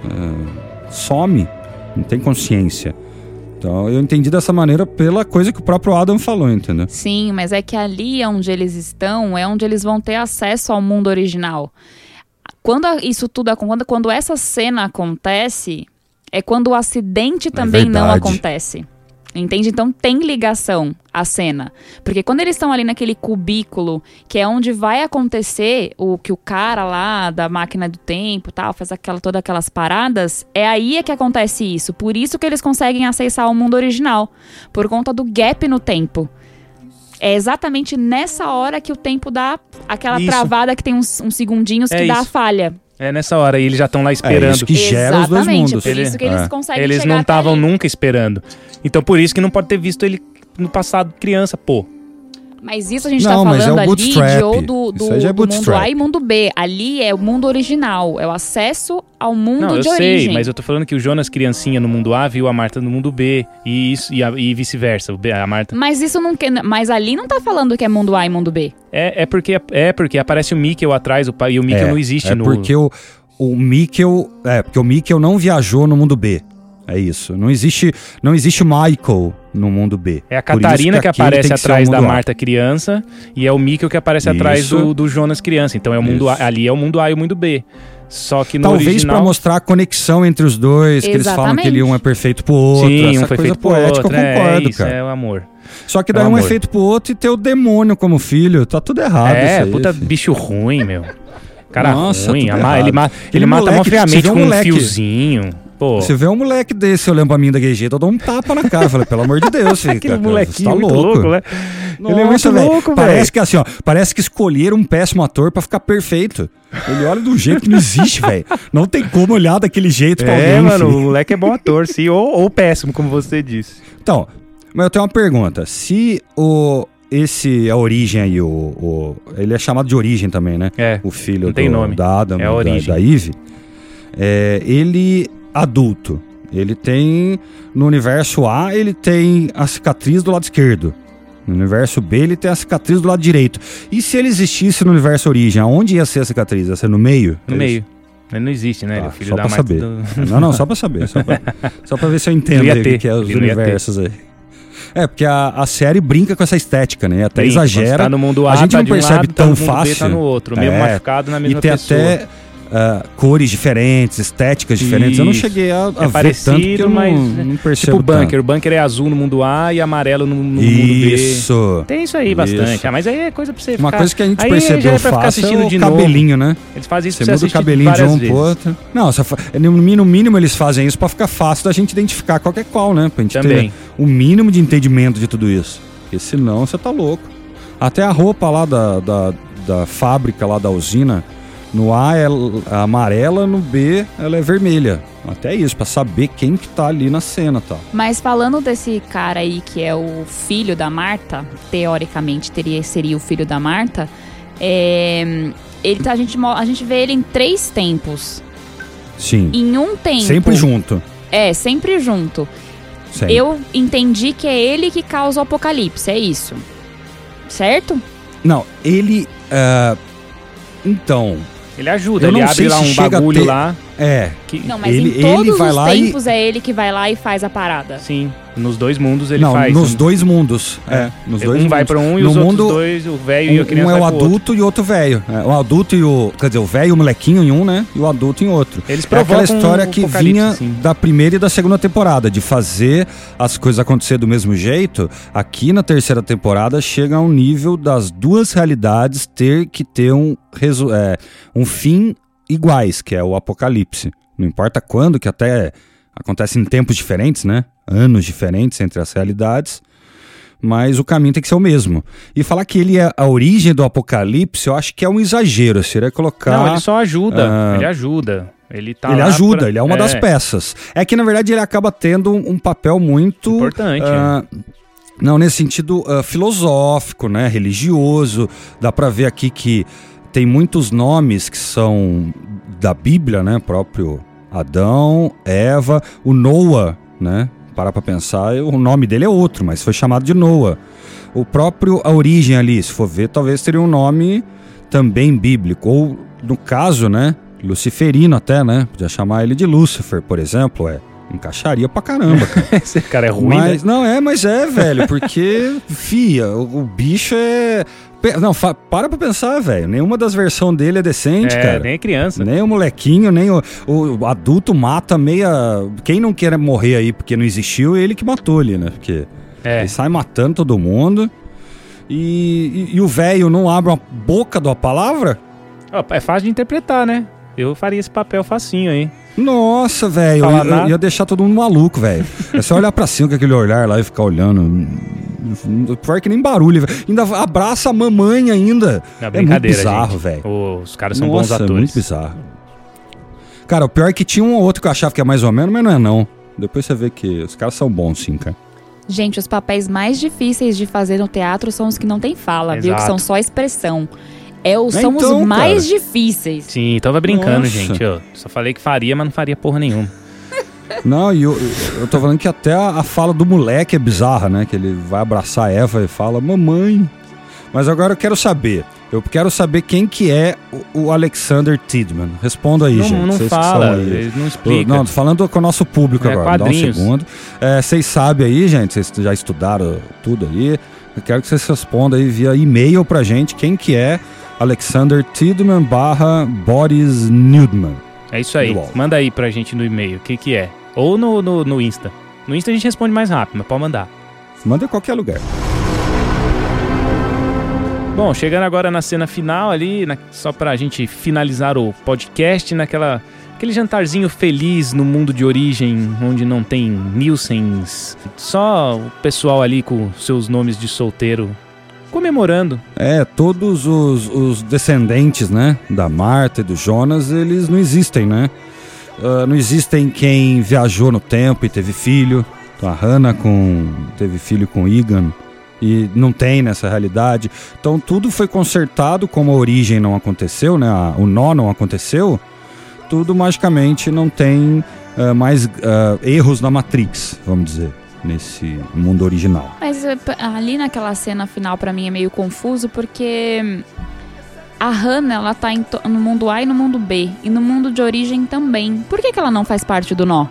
Uh, some. Não tem consciência. Então eu entendi dessa maneira pela coisa que o próprio Adam falou, entendeu? Sim, mas é que ali onde eles estão é onde eles vão ter acesso ao mundo original. Quando isso tudo quando, quando essa cena acontece, é quando o acidente é também é não acontece. Entende? Então tem ligação a cena. Porque quando eles estão ali naquele cubículo, que é onde vai acontecer o que o cara lá da máquina do tempo tal, faz aquela, todas aquelas paradas, é aí é que acontece isso. Por isso que eles conseguem acessar o mundo original. Por conta do gap no tempo. É exatamente nessa hora que o tempo dá aquela isso. travada que tem uns, uns segundinhos é que isso. dá a falha. É nessa hora, e eles já estão lá esperando. É isso que gera Exatamente, os dois mundos. por isso que eles é. conseguem Eles não estavam nunca esperando. Então por isso que não pode ter visto ele no passado criança, pô. Mas isso a gente não, tá falando é ali de ou do, do, é do mundo A e mundo B. Ali é o mundo original, é o acesso ao mundo não, de eu origem. sei, mas eu tô falando que o Jonas criancinha no mundo A viu a Marta no mundo B e isso e, e vice-versa, a Marta. Mas isso não mas ali não tá falando que é mundo A e mundo B. É, é porque é porque aparece o Mikkel atrás, o e o Mikkel é, não existe é no porque o o Mikkel, é, porque o Mikkel não viajou no mundo B. É isso. Não existe, não existe Michael no mundo B. É a Catarina que, que aparece atrás da Marta criança e é o Mikkel que aparece isso. atrás do, do, Jonas criança. Então é o mundo a, ali é o mundo A e o mundo B. Só que no Talvez original... para mostrar a conexão entre os dois, Exatamente. que eles falam que ele um é perfeito pro outro. Sim, essa um foi coisa poética, outro. eu concordo, é, isso, cara. É o amor. Só que daí é um é feito pro outro e ter o demônio como filho. Tá tudo errado. É, aí, puta filho. bicho ruim, meu. Cara Nossa, ruim. Ama, ele, ma ele mata moleque, friamente com um fiozinho. Pô. Você vê um moleque desse olhando pra mim da jeito, eu dou um tapa na cara. Falei, pelo amor de Deus, filho. Aquele molequinho tá louco. louco, né? Nossa, ele é muito louco, velho. Parece que assim, ó, parece que escolheram um péssimo ator pra ficar perfeito. Ele olha de um jeito que não existe, velho. Não tem como olhar daquele jeito pra é, alguém. É, mano, filho. o moleque é bom ator, sim, ou, ou péssimo, como você disse. Então, mas eu tenho uma pergunta. Se o, esse a origem aí, o, o, ele é chamado de origem também, né? É. O filho não tem do, nome. da Adam, é a origem. da, da Eve. É, ele adulto, ele tem no universo A ele tem a cicatriz do lado esquerdo. No universo B ele tem a cicatriz do lado direito. E se ele existisse no universo origem, aonde ia ser a cicatriz? Ia ser no meio? No é meio. Ele não existe, né? Tá, ele é filho só pra saber. Do... Não, não, só pra saber. Só pra, só pra ver se eu entendo o que é os universos aí. É, porque a, a série brinca com essa estética, né? Até Brinca, exagera. Tá no mundo A, a gente tá não percebe lado, tão tá fácil. B, tá no outro, mesmo é, machucado na mesma e tem pessoa. até uh, cores diferentes, estéticas diferentes. Isso. Eu não cheguei a, a é ver parecido, tanto que eu mas, não, não percebo Tipo o bunker. Tanto. O bunker é azul no mundo A e amarelo no, no mundo B. Isso. Tem isso aí bastante. Isso. Ah, mas aí é coisa pra você Uma ficar... coisa que a gente aí percebeu é fácil é o cabelinho, novo. né? Eles fazem isso você pra você muda o cabelinho de um vezes. pro outro. Não, no mínimo eles fazem isso pra ficar fácil da gente identificar qualquer qual, né? Pra gente Também. ter o mínimo de entendimento de tudo isso. Porque senão você tá louco. Até a roupa lá da, da, da fábrica, lá da usina, no A é amarela, no B ela é vermelha. Até isso, para saber quem que tá ali na cena, tá? Mas falando desse cara aí que é o filho da Marta, teoricamente teria, seria o filho da Marta, é, ele, tá, a, gente, a gente vê ele em três tempos. Sim. Em um tempo. Sempre junto. É, sempre junto. Sempre. Eu entendi que é ele que causa o apocalipse, é isso. Certo? Não, ele. Uh, então, ele ajuda, ele abre lá um bagulho ter... lá. É. Que... Não, mas ele, em todos ele vai os lá tempos e... é ele que vai lá e faz a parada. Sim. Nos dois mundos ele não, faz. Nos um... dois mundos. É. é. Nos um dois um vai para um e no os mundo, outros dois, o velho um, e a criança. Um é o adulto e outro velho. É, o adulto e o. Quer dizer, o velho e o molequinho em um, né? E o adulto em outro. Eles é aquela história que vinha sim. da primeira e da segunda temporada, de fazer as coisas acontecer do mesmo jeito. Aqui na terceira temporada chega ao nível das duas realidades ter que ter um, é, um fim iguais, que é o Apocalipse. Não importa quando, que até acontece em tempos diferentes, né? Anos diferentes entre as realidades mas o caminho tem que ser o mesmo. E falar que ele é a origem do apocalipse, eu acho que é um exagero. Seria colocar. Não, ele só ajuda. Uh, ele ajuda. Ele, tá ele ajuda, pra... ele é uma é. das peças. É que, na verdade, ele acaba tendo um, papel muito. Importante. Uh, não, nesse sentido uh, filosófico, né? Religioso. Dá para ver aqui que tem muitos nomes que são da Bíblia, né? Próprio Adão, Eva, o Noah, né? parar para pensar, o nome dele é outro, mas foi chamado de Noah. O próprio, a origem ali, se for ver, talvez teria um nome também bíblico. Ou, no caso, né, luciferino até, né? Podia chamar ele de Lúcifer, por exemplo, é. Encaixaria pra caramba, cara. Esse cara é ruim, mas, né? Não, é, mas é, velho, porque, fia, o, o bicho é não, para pra pensar, velho. Nenhuma das versões dele é decente, é, cara. Nem criança. Nem o molequinho, nem o, o, adulto mata meia. Quem não quer morrer aí porque não existiu, ele que matou ali, né? Porque é. ele sai matando todo mundo. E, e, e o velho não abre a boca da palavra? É fácil de interpretar, né? Eu faria esse papel facinho aí. Nossa, velho, eu, eu, ia deixar todo mundo maluco, velho. É só olhar pra cima com aquele olhar lá e ficar olhando. Pior que nem barulho, véio. ainda abraça a mamãe ainda. Não, é muito bizarro, velho. Os caras são Nossa, bons atores. É muito bizarro. Cara, o pior é que tinha um ou outro que eu achava que é mais ou menos, mas não é não. Depois você vê que os caras são bons, sim, cara. Gente, os papéis mais difíceis de fazer no teatro são os que não tem fala, Exato. viu? Que são só expressão. É, o, são então, os mais cara. difíceis. Sim, tava brincando, Nossa. gente. Eu só falei que faria, mas não faria porra nenhuma. Não, e eu, eu tô falando que até a, a, fala do moleque é bizarra, né? Que ele vai abraçar a Eva e fala, mamãe. Mas agora eu quero saber. Eu quero saber quem que é o, o Alexander Tidman. Responda aí, não, gente. Não fala, não explica. Não, tô falando com o nosso público é, agora. Quadrinhos. Dá um segundo. É, vocês sabem aí, gente, vocês já estudaram tudo aí. Eu quero que vocês respondam aí via e-mail pra gente quem que é Alexander Tidman barra Boris Newdman. É isso aí. Manda aí pra gente no e-mail. O que que é? Ou no, no, no Insta. No Insta a gente responde mais rápido, mas pode mandar. Manda em qualquer lugar. Bom, chegando agora na cena final ali, na, só pra gente finalizar o podcast, naquela aquele jantarzinho feliz no mundo de origem, onde não tem Nielsens, só o pessoal ali com seus nomes de solteiro comemorando. É, todos os, os descendentes, né, da Marta e do Jonas, eles não existem, né? Uh, não existem quem viajou no tempo e teve filho. Então, a Hannah com, teve filho com Egan e não tem nessa realidade. Então tudo foi consertado como a origem não aconteceu, né? o nó não aconteceu. Tudo magicamente não tem uh, mais uh, erros na Matrix, vamos dizer, nesse mundo original. Mas eh, ali naquela cena final para mim é meio confuso porque a Hannah, ela tá no mundo A e no mundo B. E no mundo de origem também. Por que, que ela não faz parte do nó?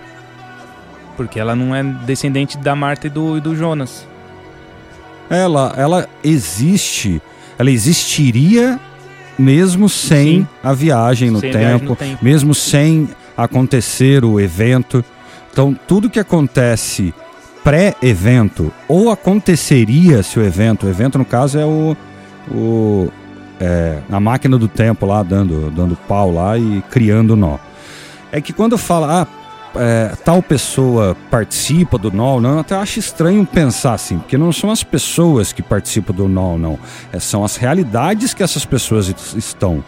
Porque ela não é descendente da Marta e do, e do Jonas. Ela, ela existe. Ela existiria mesmo sem Sim. a viagem no, sem tempo, viagem no tempo, mesmo sem acontecer o evento. Então, tudo que acontece pré-evento ou aconteceria se o evento, o evento no caso é o, o é, a máquina do tempo lá dando, dando pau lá e criando nó. É que quando fala, ah, é, tal pessoa participa do nó, não, eu até acho estranho pensar assim, porque não são as pessoas que participam do nó, não. É, são as realidades que essas pessoas estão.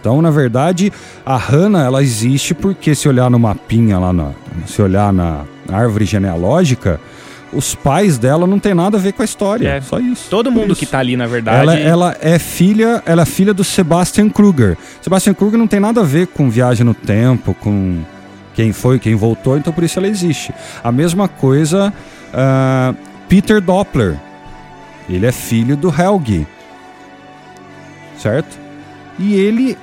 Então, na verdade, a Hannah, ela existe porque se olhar no mapinha lá, na, se olhar na árvore genealógica, os pais dela não tem nada a ver com a história. É, só isso. Todo mundo isso. que tá ali, na verdade. Ela, ela, é filha, ela é filha do Sebastian Kruger. Sebastian Kruger não tem nada a ver com viagem no tempo, com quem foi, quem voltou, então por isso ela existe. A mesma coisa, uh, Peter Doppler. Ele é filho do Helgi. Certo? E ele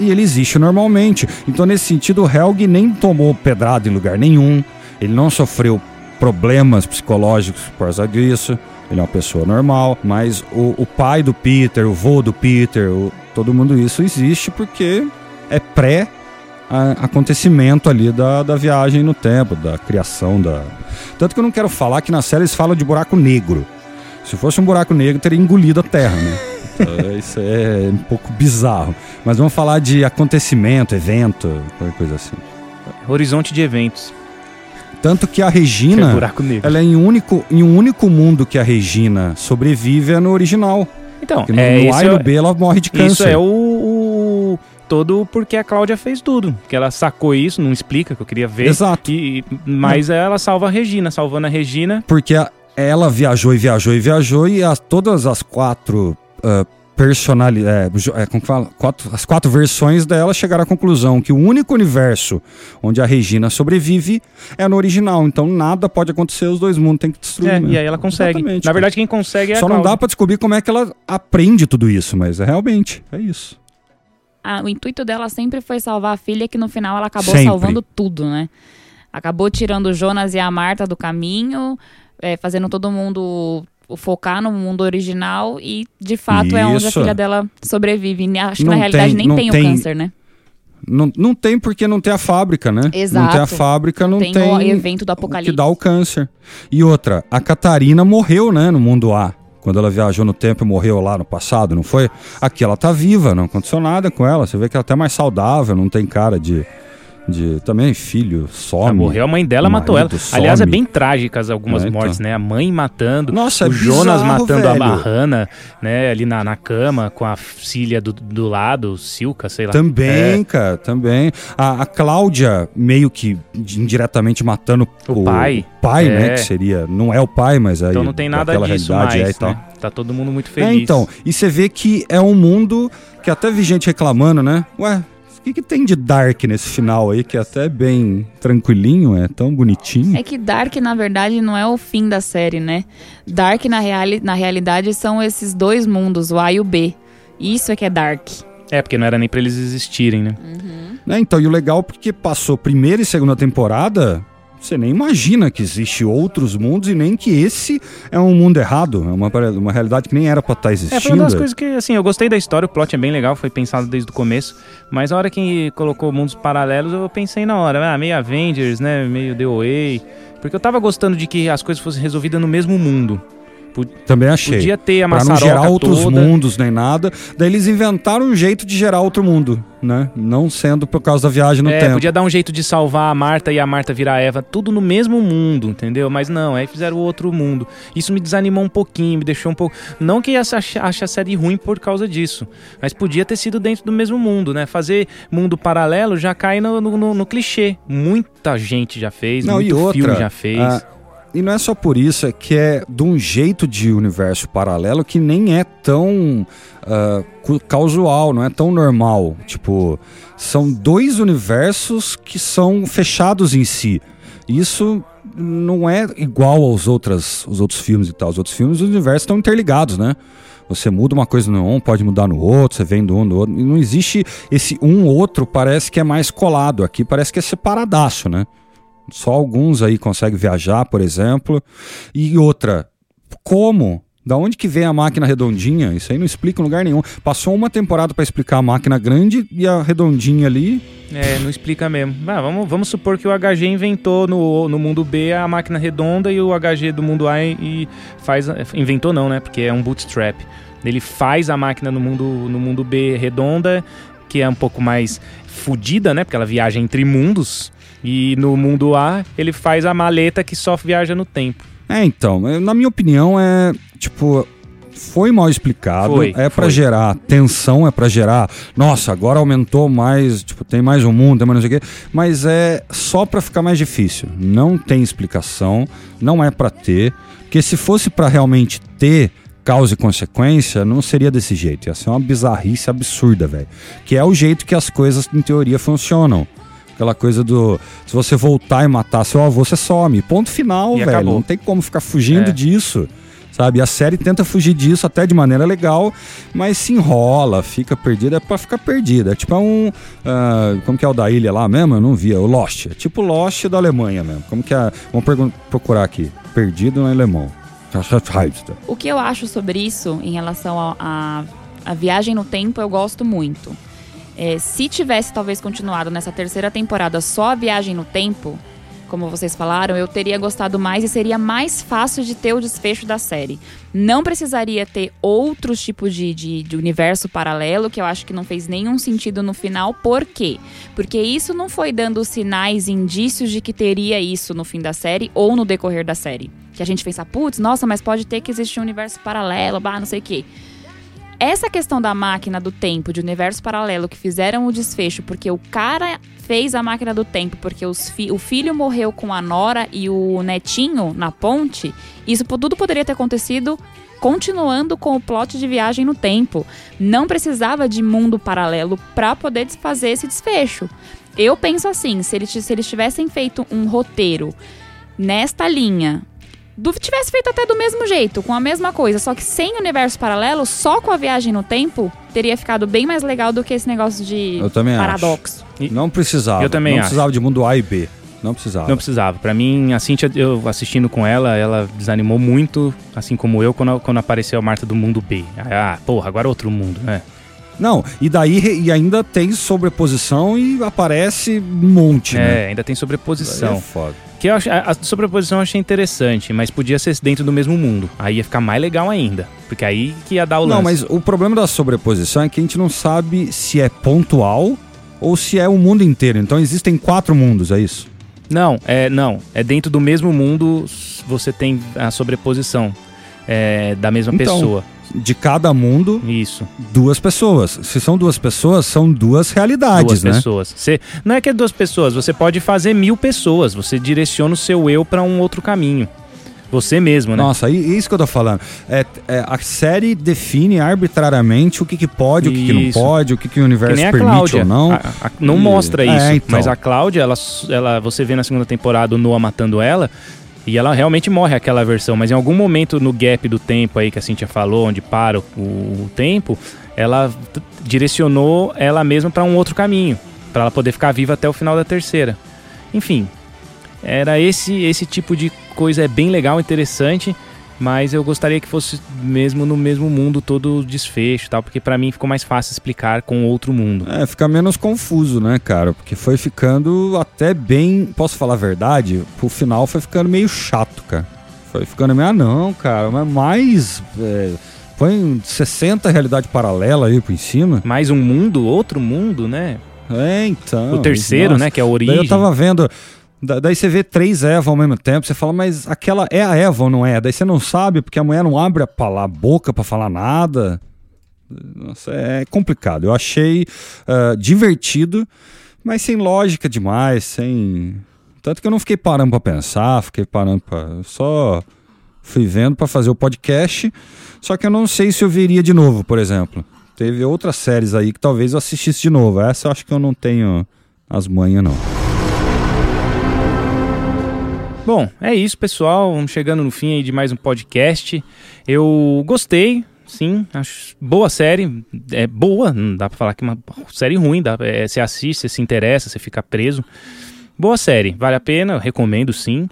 e ele existe normalmente. Então, nesse sentido, o Helgi nem tomou pedrada em lugar nenhum. Ele não sofreu problemas psicológicos por causa disso. Ele é uma pessoa normal, mas o, o pai do Peter, o vô do Peter, o, todo mundo isso existe porque é pré acontecimento ali da, da viagem no tempo, da criação da. Tanto que eu não quero falar que na série eles falam de buraco negro. Se fosse um buraco negro, teria engolido a Terra, né? É, isso é um pouco bizarro. Mas vamos falar de acontecimento, evento, qualquer coisa assim. Horizonte de eventos. Tanto que a Regina, é ela é em, único, em um único mundo que a Regina sobrevive é no original. Então, no, é, no A e no B ela morre de câncer. Isso é o, o, todo porque a Cláudia fez tudo. Que ela sacou isso, não explica, que eu queria ver. Exato. E, mas ela salva a Regina, salvando a Regina. Porque a, ela viajou e viajou e viajou e as, todas as quatro uh, personalidades, é, é, como fala? Quatro, as quatro versões dela chegaram à conclusão que o único universo onde a Regina sobrevive é no original. Então nada pode acontecer, os dois mundos têm que destruir. É, e aí ela consegue. Exatamente, Na verdade, quem consegue é Só a não dá para descobrir como é que ela aprende tudo isso, mas é realmente, é isso. Ah, o intuito dela sempre foi salvar a filha, que no final ela acabou sempre. salvando tudo, né? Acabou tirando o Jonas e a Marta do caminho, é, fazendo todo mundo focar no mundo original e de fato Isso. é onde a filha dela sobrevive. Acho que não na realidade tem, nem tem, tem o câncer, né? Não, não tem porque não tem a fábrica, né? Exato. Não tem a fábrica, não tem, tem o evento do apocalipse que dá o câncer. E outra, a Catarina morreu, né, no mundo A. Quando ela viajou no tempo e morreu lá no passado, não foi? Aqui ela tá viva, não aconteceu nada com ela. Você vê que ela é até mais saudável, não tem cara de, de também filho some. morreu, a mãe dela matou ela. Some. Aliás, é bem trágicas algumas é, então. mortes, né? A mãe matando, Nossa, o é Jonas bizarro, matando velho. a Hannah, né? Ali na, na cama, com a filha do, do lado, Silka, sei lá. Também, é. cara, também. A, a Cláudia, meio que indiretamente matando o, o pai. O pai, né? Que seria. Não é o pai, mas aí. Então não tem nada disso mais, é e tal. Né? Tá todo mundo muito feliz. É, então. E você vê que é um mundo que até vi gente reclamando, né? Ué, que, que, tem de Dark nesse final aí, que é até bem tranquilinho, é tão bonitinho? É que Dark, na verdade, não é o fim da série, né? Dark, na, reali na realidade, são esses dois mundos, o A e o B. Isso é que é Dark. É, porque não era nem pra eles existirem, né? Uhum. É, então, e o legal é porque passou primeira e segunda temporada você nem imagina que existe outros mundos e nem que esse é um mundo errado, é uma, uma realidade que nem era pra estar existindo. É, foi uma das coisas que, assim, eu gostei da história, o plot é bem legal, foi pensado desde o começo, mas a hora que colocou mundos paralelos, eu pensei na hora, ah, meio Avengers, né, meio The Way, porque eu tava gostando de que as coisas fossem resolvidas no mesmo mundo. Também achei. Podia ter a Pra não gerar outros mundos nem nada. Daí eles inventaram um jeito de gerar outro mundo, né? Não sendo por causa da viagem no é, tempo. Podia dar um jeito de salvar a Marta e a Marta virar a Eva, tudo no mesmo mundo, entendeu? Mas não, aí fizeram outro mundo. Isso me desanimou um pouquinho, me deixou um pouco. Não que ache a série ruim por causa disso, mas podia ter sido dentro do mesmo mundo, né? Fazer mundo paralelo já cai no, no, no, no clichê. Muita gente já fez, não, muito e outra, filme já fez. A e não é só por isso, é que é de um jeito de universo paralelo que nem é tão uh, não é tão normal. Tipo, são dois universos que são fechados em si. Isso não é igual aos outros, os outros filmes e tal. Os outros filmes, os universos estão interligados, né? Você muda uma coisa no um, pode mudar no outro, você vem do um no outro. E não existe esse um outro, parece que é mais colado. Aqui parece que é separadaço, né? Só alguns aí conseguem viajar, por exemplo. E outra, como? Da onde que vem a máquina redondinha? Isso aí não explica em lugar nenhum. Passou uma temporada para explicar a máquina grande e a redondinha ali. É, não explica mesmo. Ah, vamos, vamos supor que o HG inventou no, no mundo B a máquina redonda e o HG do mundo A e faz. Inventou não, né? Porque é um bootstrap. Ele faz a máquina no mundo, no mundo B redonda, que é um pouco mais fodida, né? Porque ela viaja entre mundos. E no mundo A, ele faz a maleta que só viaja no tempo. É, então, na minha opinião, é tipo. Foi mal explicado, foi, é para gerar tensão, é para gerar, nossa, agora aumentou mais, tipo, tem mais um mundo, tem mais não sei o quê, mas é só para ficar mais difícil. Não tem explicação, não é para ter, porque se fosse para realmente ter causa e consequência, não seria desse jeito. Ia ser uma bizarrice absurda, velho. Que é o jeito que as coisas, em teoria, funcionam. Aquela coisa do. Se você voltar e matar seu avô, você some. Ponto final, e velho. Acabou. Não tem como ficar fugindo é. disso. Sabe? A série tenta fugir disso até de maneira legal, mas se enrola, fica perdida. É pra ficar perdida. É tipo um. Uh, como que é o da ilha lá mesmo? Eu não via. O Lost. É tipo Lost da Alemanha mesmo. Como que é. Vamos procurar aqui. Perdido no alemão. O que eu acho sobre isso em relação a viagem no tempo, eu gosto muito. É, se tivesse talvez continuado nessa terceira temporada só a viagem no tempo, como vocês falaram, eu teria gostado mais e seria mais fácil de ter o desfecho da série. Não precisaria ter outros tipos de, de, de, universo paralelo, que eu acho que não fez nenhum sentido no final. Por quê? Porque isso não foi dando sinais, indícios de que teria isso no fim da série ou no decorrer da série. Que a gente pensa, putz, nossa, mas pode ter que existir um universo paralelo, bah, não sei o quê. Essa questão da máquina do tempo, de universo paralelo, que fizeram o desfecho porque o cara fez a máquina do tempo porque fi o filho morreu com a nora e o netinho na ponte, isso tudo poderia ter acontecido continuando com o plot de viagem no tempo. Não precisava de mundo paralelo para poder fazer esse desfecho. Eu penso assim, se eles, se eles tivessem feito um roteiro nesta linha, do, tivesse feito até do mesmo jeito, com a mesma coisa, só que sem universo paralelo, só com a viagem no tempo, teria ficado bem mais legal do que esse negócio de Eu também paradoxo. Acho. Não precisava. Eu também Não acho. precisava de mundo A e B. Não precisava. Não precisava. Para mim, a Cintia, eu assistindo com ela, ela desanimou muito, assim como eu, quando, quando apareceu a Marta do mundo B. Ah, porra, agora é outro mundo, né? Não, e daí e ainda tem sobreposição e aparece um monte, é, né? ainda tem sobreposição. É foda. Que eu ach, a, a sobreposição eu achei interessante, mas podia ser dentro do mesmo mundo. Aí ia ficar mais legal ainda. Porque aí que ia dar o lance. Não, mas o problema da sobreposição é que a gente não sabe se é pontual ou se é o mundo inteiro. Então existem quatro mundos, é isso? Não, é não. É dentro do mesmo mundo você tem a sobreposição é, da mesma então, pessoa de cada mundo. Isso. Duas pessoas. Se são duas pessoas, são duas realidades, duas né? pessoas. Você, não é que é duas pessoas, você pode fazer mil pessoas. Você direciona o seu eu para um outro caminho. Você mesmo, né? Nossa, isso que eu tô falando. É, é a série define arbitrariamente o que, que pode, o que, que não pode, o que, que o universo que permite Cláudia. ou não. A, a, não e... mostra isso. É, então. Mas a Cláudia, ela, ela, você vê na segunda temporada o Noah matando ela, e ela realmente morre aquela versão, mas em algum momento no gap do tempo aí que a Cintia falou, onde para o, o tempo, ela direcionou ela mesma para um outro caminho, para ela poder ficar viva até o final da terceira. Enfim, era esse esse tipo de coisa é bem legal, interessante. Mas eu gostaria que fosse mesmo no mesmo mundo todo o desfecho tal, porque para mim ficou mais fácil explicar com outro mundo. É, fica menos confuso, né, cara? Porque foi ficando até bem. Posso falar a verdade? O final foi ficando meio chato, cara. Foi ficando meio, ah, não, cara, mas mais. É, põe 60 realidade paralela aí por cima. Mais um mundo, outro mundo, né? É, então. O terceiro, nossa, né? Que é a origem. Daí eu tava vendo. Daí você vê três Eva ao mesmo tempo, você fala, mas aquela é a Eva ou não é? Daí você não sabe, porque a mulher não abre a, a boca para falar nada. Nossa, é complicado. Eu achei uh, divertido, mas sem lógica demais, sem. Tanto que eu não fiquei parando para pensar, fiquei parando para. Só fui vendo para fazer o podcast. Só que eu não sei se eu veria de novo, por exemplo. Teve outras séries aí que talvez eu assistisse de novo. Essa eu acho que eu não tenho as manhas, não. Bom, é isso, pessoal. Vamos chegando no fim aí de mais um podcast. Eu gostei, sim, acho boa série. É boa, não dá pra falar que é uma série ruim. Dá, é, você assiste, você se interessa, você fica preso. Boa série, vale a pena, recomendo sim.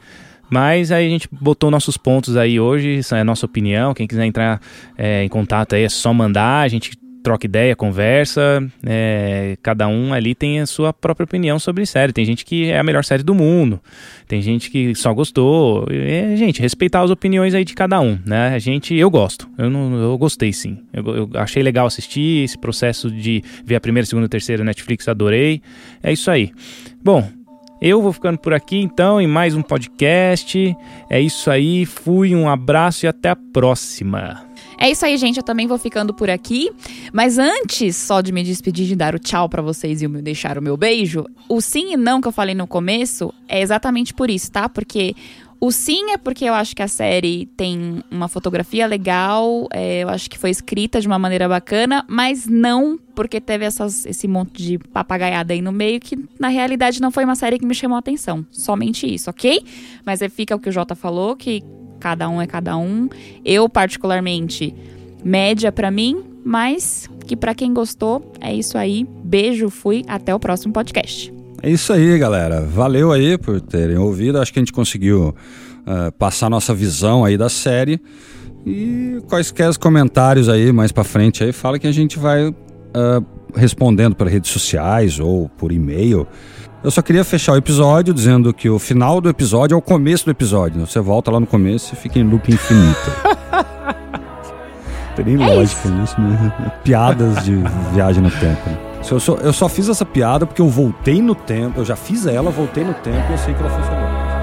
Mas aí a gente botou nossos pontos aí hoje, essa é a nossa opinião. Quem quiser entrar é, em contato aí é só mandar. A gente troca ideia, conversa. É, cada um ali tem a sua própria opinião sobre série. Tem gente que é a melhor série do mundo, tem gente que só gostou. É, gente, respeitar as opiniões aí de cada um, né? A gente, eu gosto, eu, não, eu gostei sim. Eu, eu achei legal assistir esse processo de ver a primeira, segunda, terceira Netflix, adorei. É isso aí. Bom, eu vou ficando por aqui então em mais um podcast. É isso aí, fui, um abraço e até a próxima. É isso aí, gente. Eu também vou ficando por aqui. Mas antes só de me despedir, de dar o tchau para vocês e deixar o meu beijo, o sim e não que eu falei no começo é exatamente por isso, tá? Porque o sim é porque eu acho que a série tem uma fotografia legal, é, eu acho que foi escrita de uma maneira bacana, mas não porque teve essas, esse monte de papagaiada aí no meio que na realidade não foi uma série que me chamou a atenção. Somente isso, ok? Mas fica o que o Jota falou, que cada um é cada um. Eu, particularmente, média para mim, mas que para quem gostou, é isso aí. Beijo, fui, até o próximo podcast. É isso aí, galera. Valeu aí por terem ouvido. Acho que a gente conseguiu uh, passar nossa visão aí da série. E quaisquer comentários aí mais para frente aí, fala que a gente vai uh, respondendo para redes sociais ou por e-mail. Eu só queria fechar o episódio dizendo que o final do episódio é o começo do episódio. Você volta lá no começo e fica em loop infinito. Tem nem é lógica isso. nisso, né? Piadas de viagem no tempo. Né? Eu só, eu só fiz essa piada porque eu voltei no tempo, eu já fiz ela, voltei no tempo e eu sei que ela funcionou.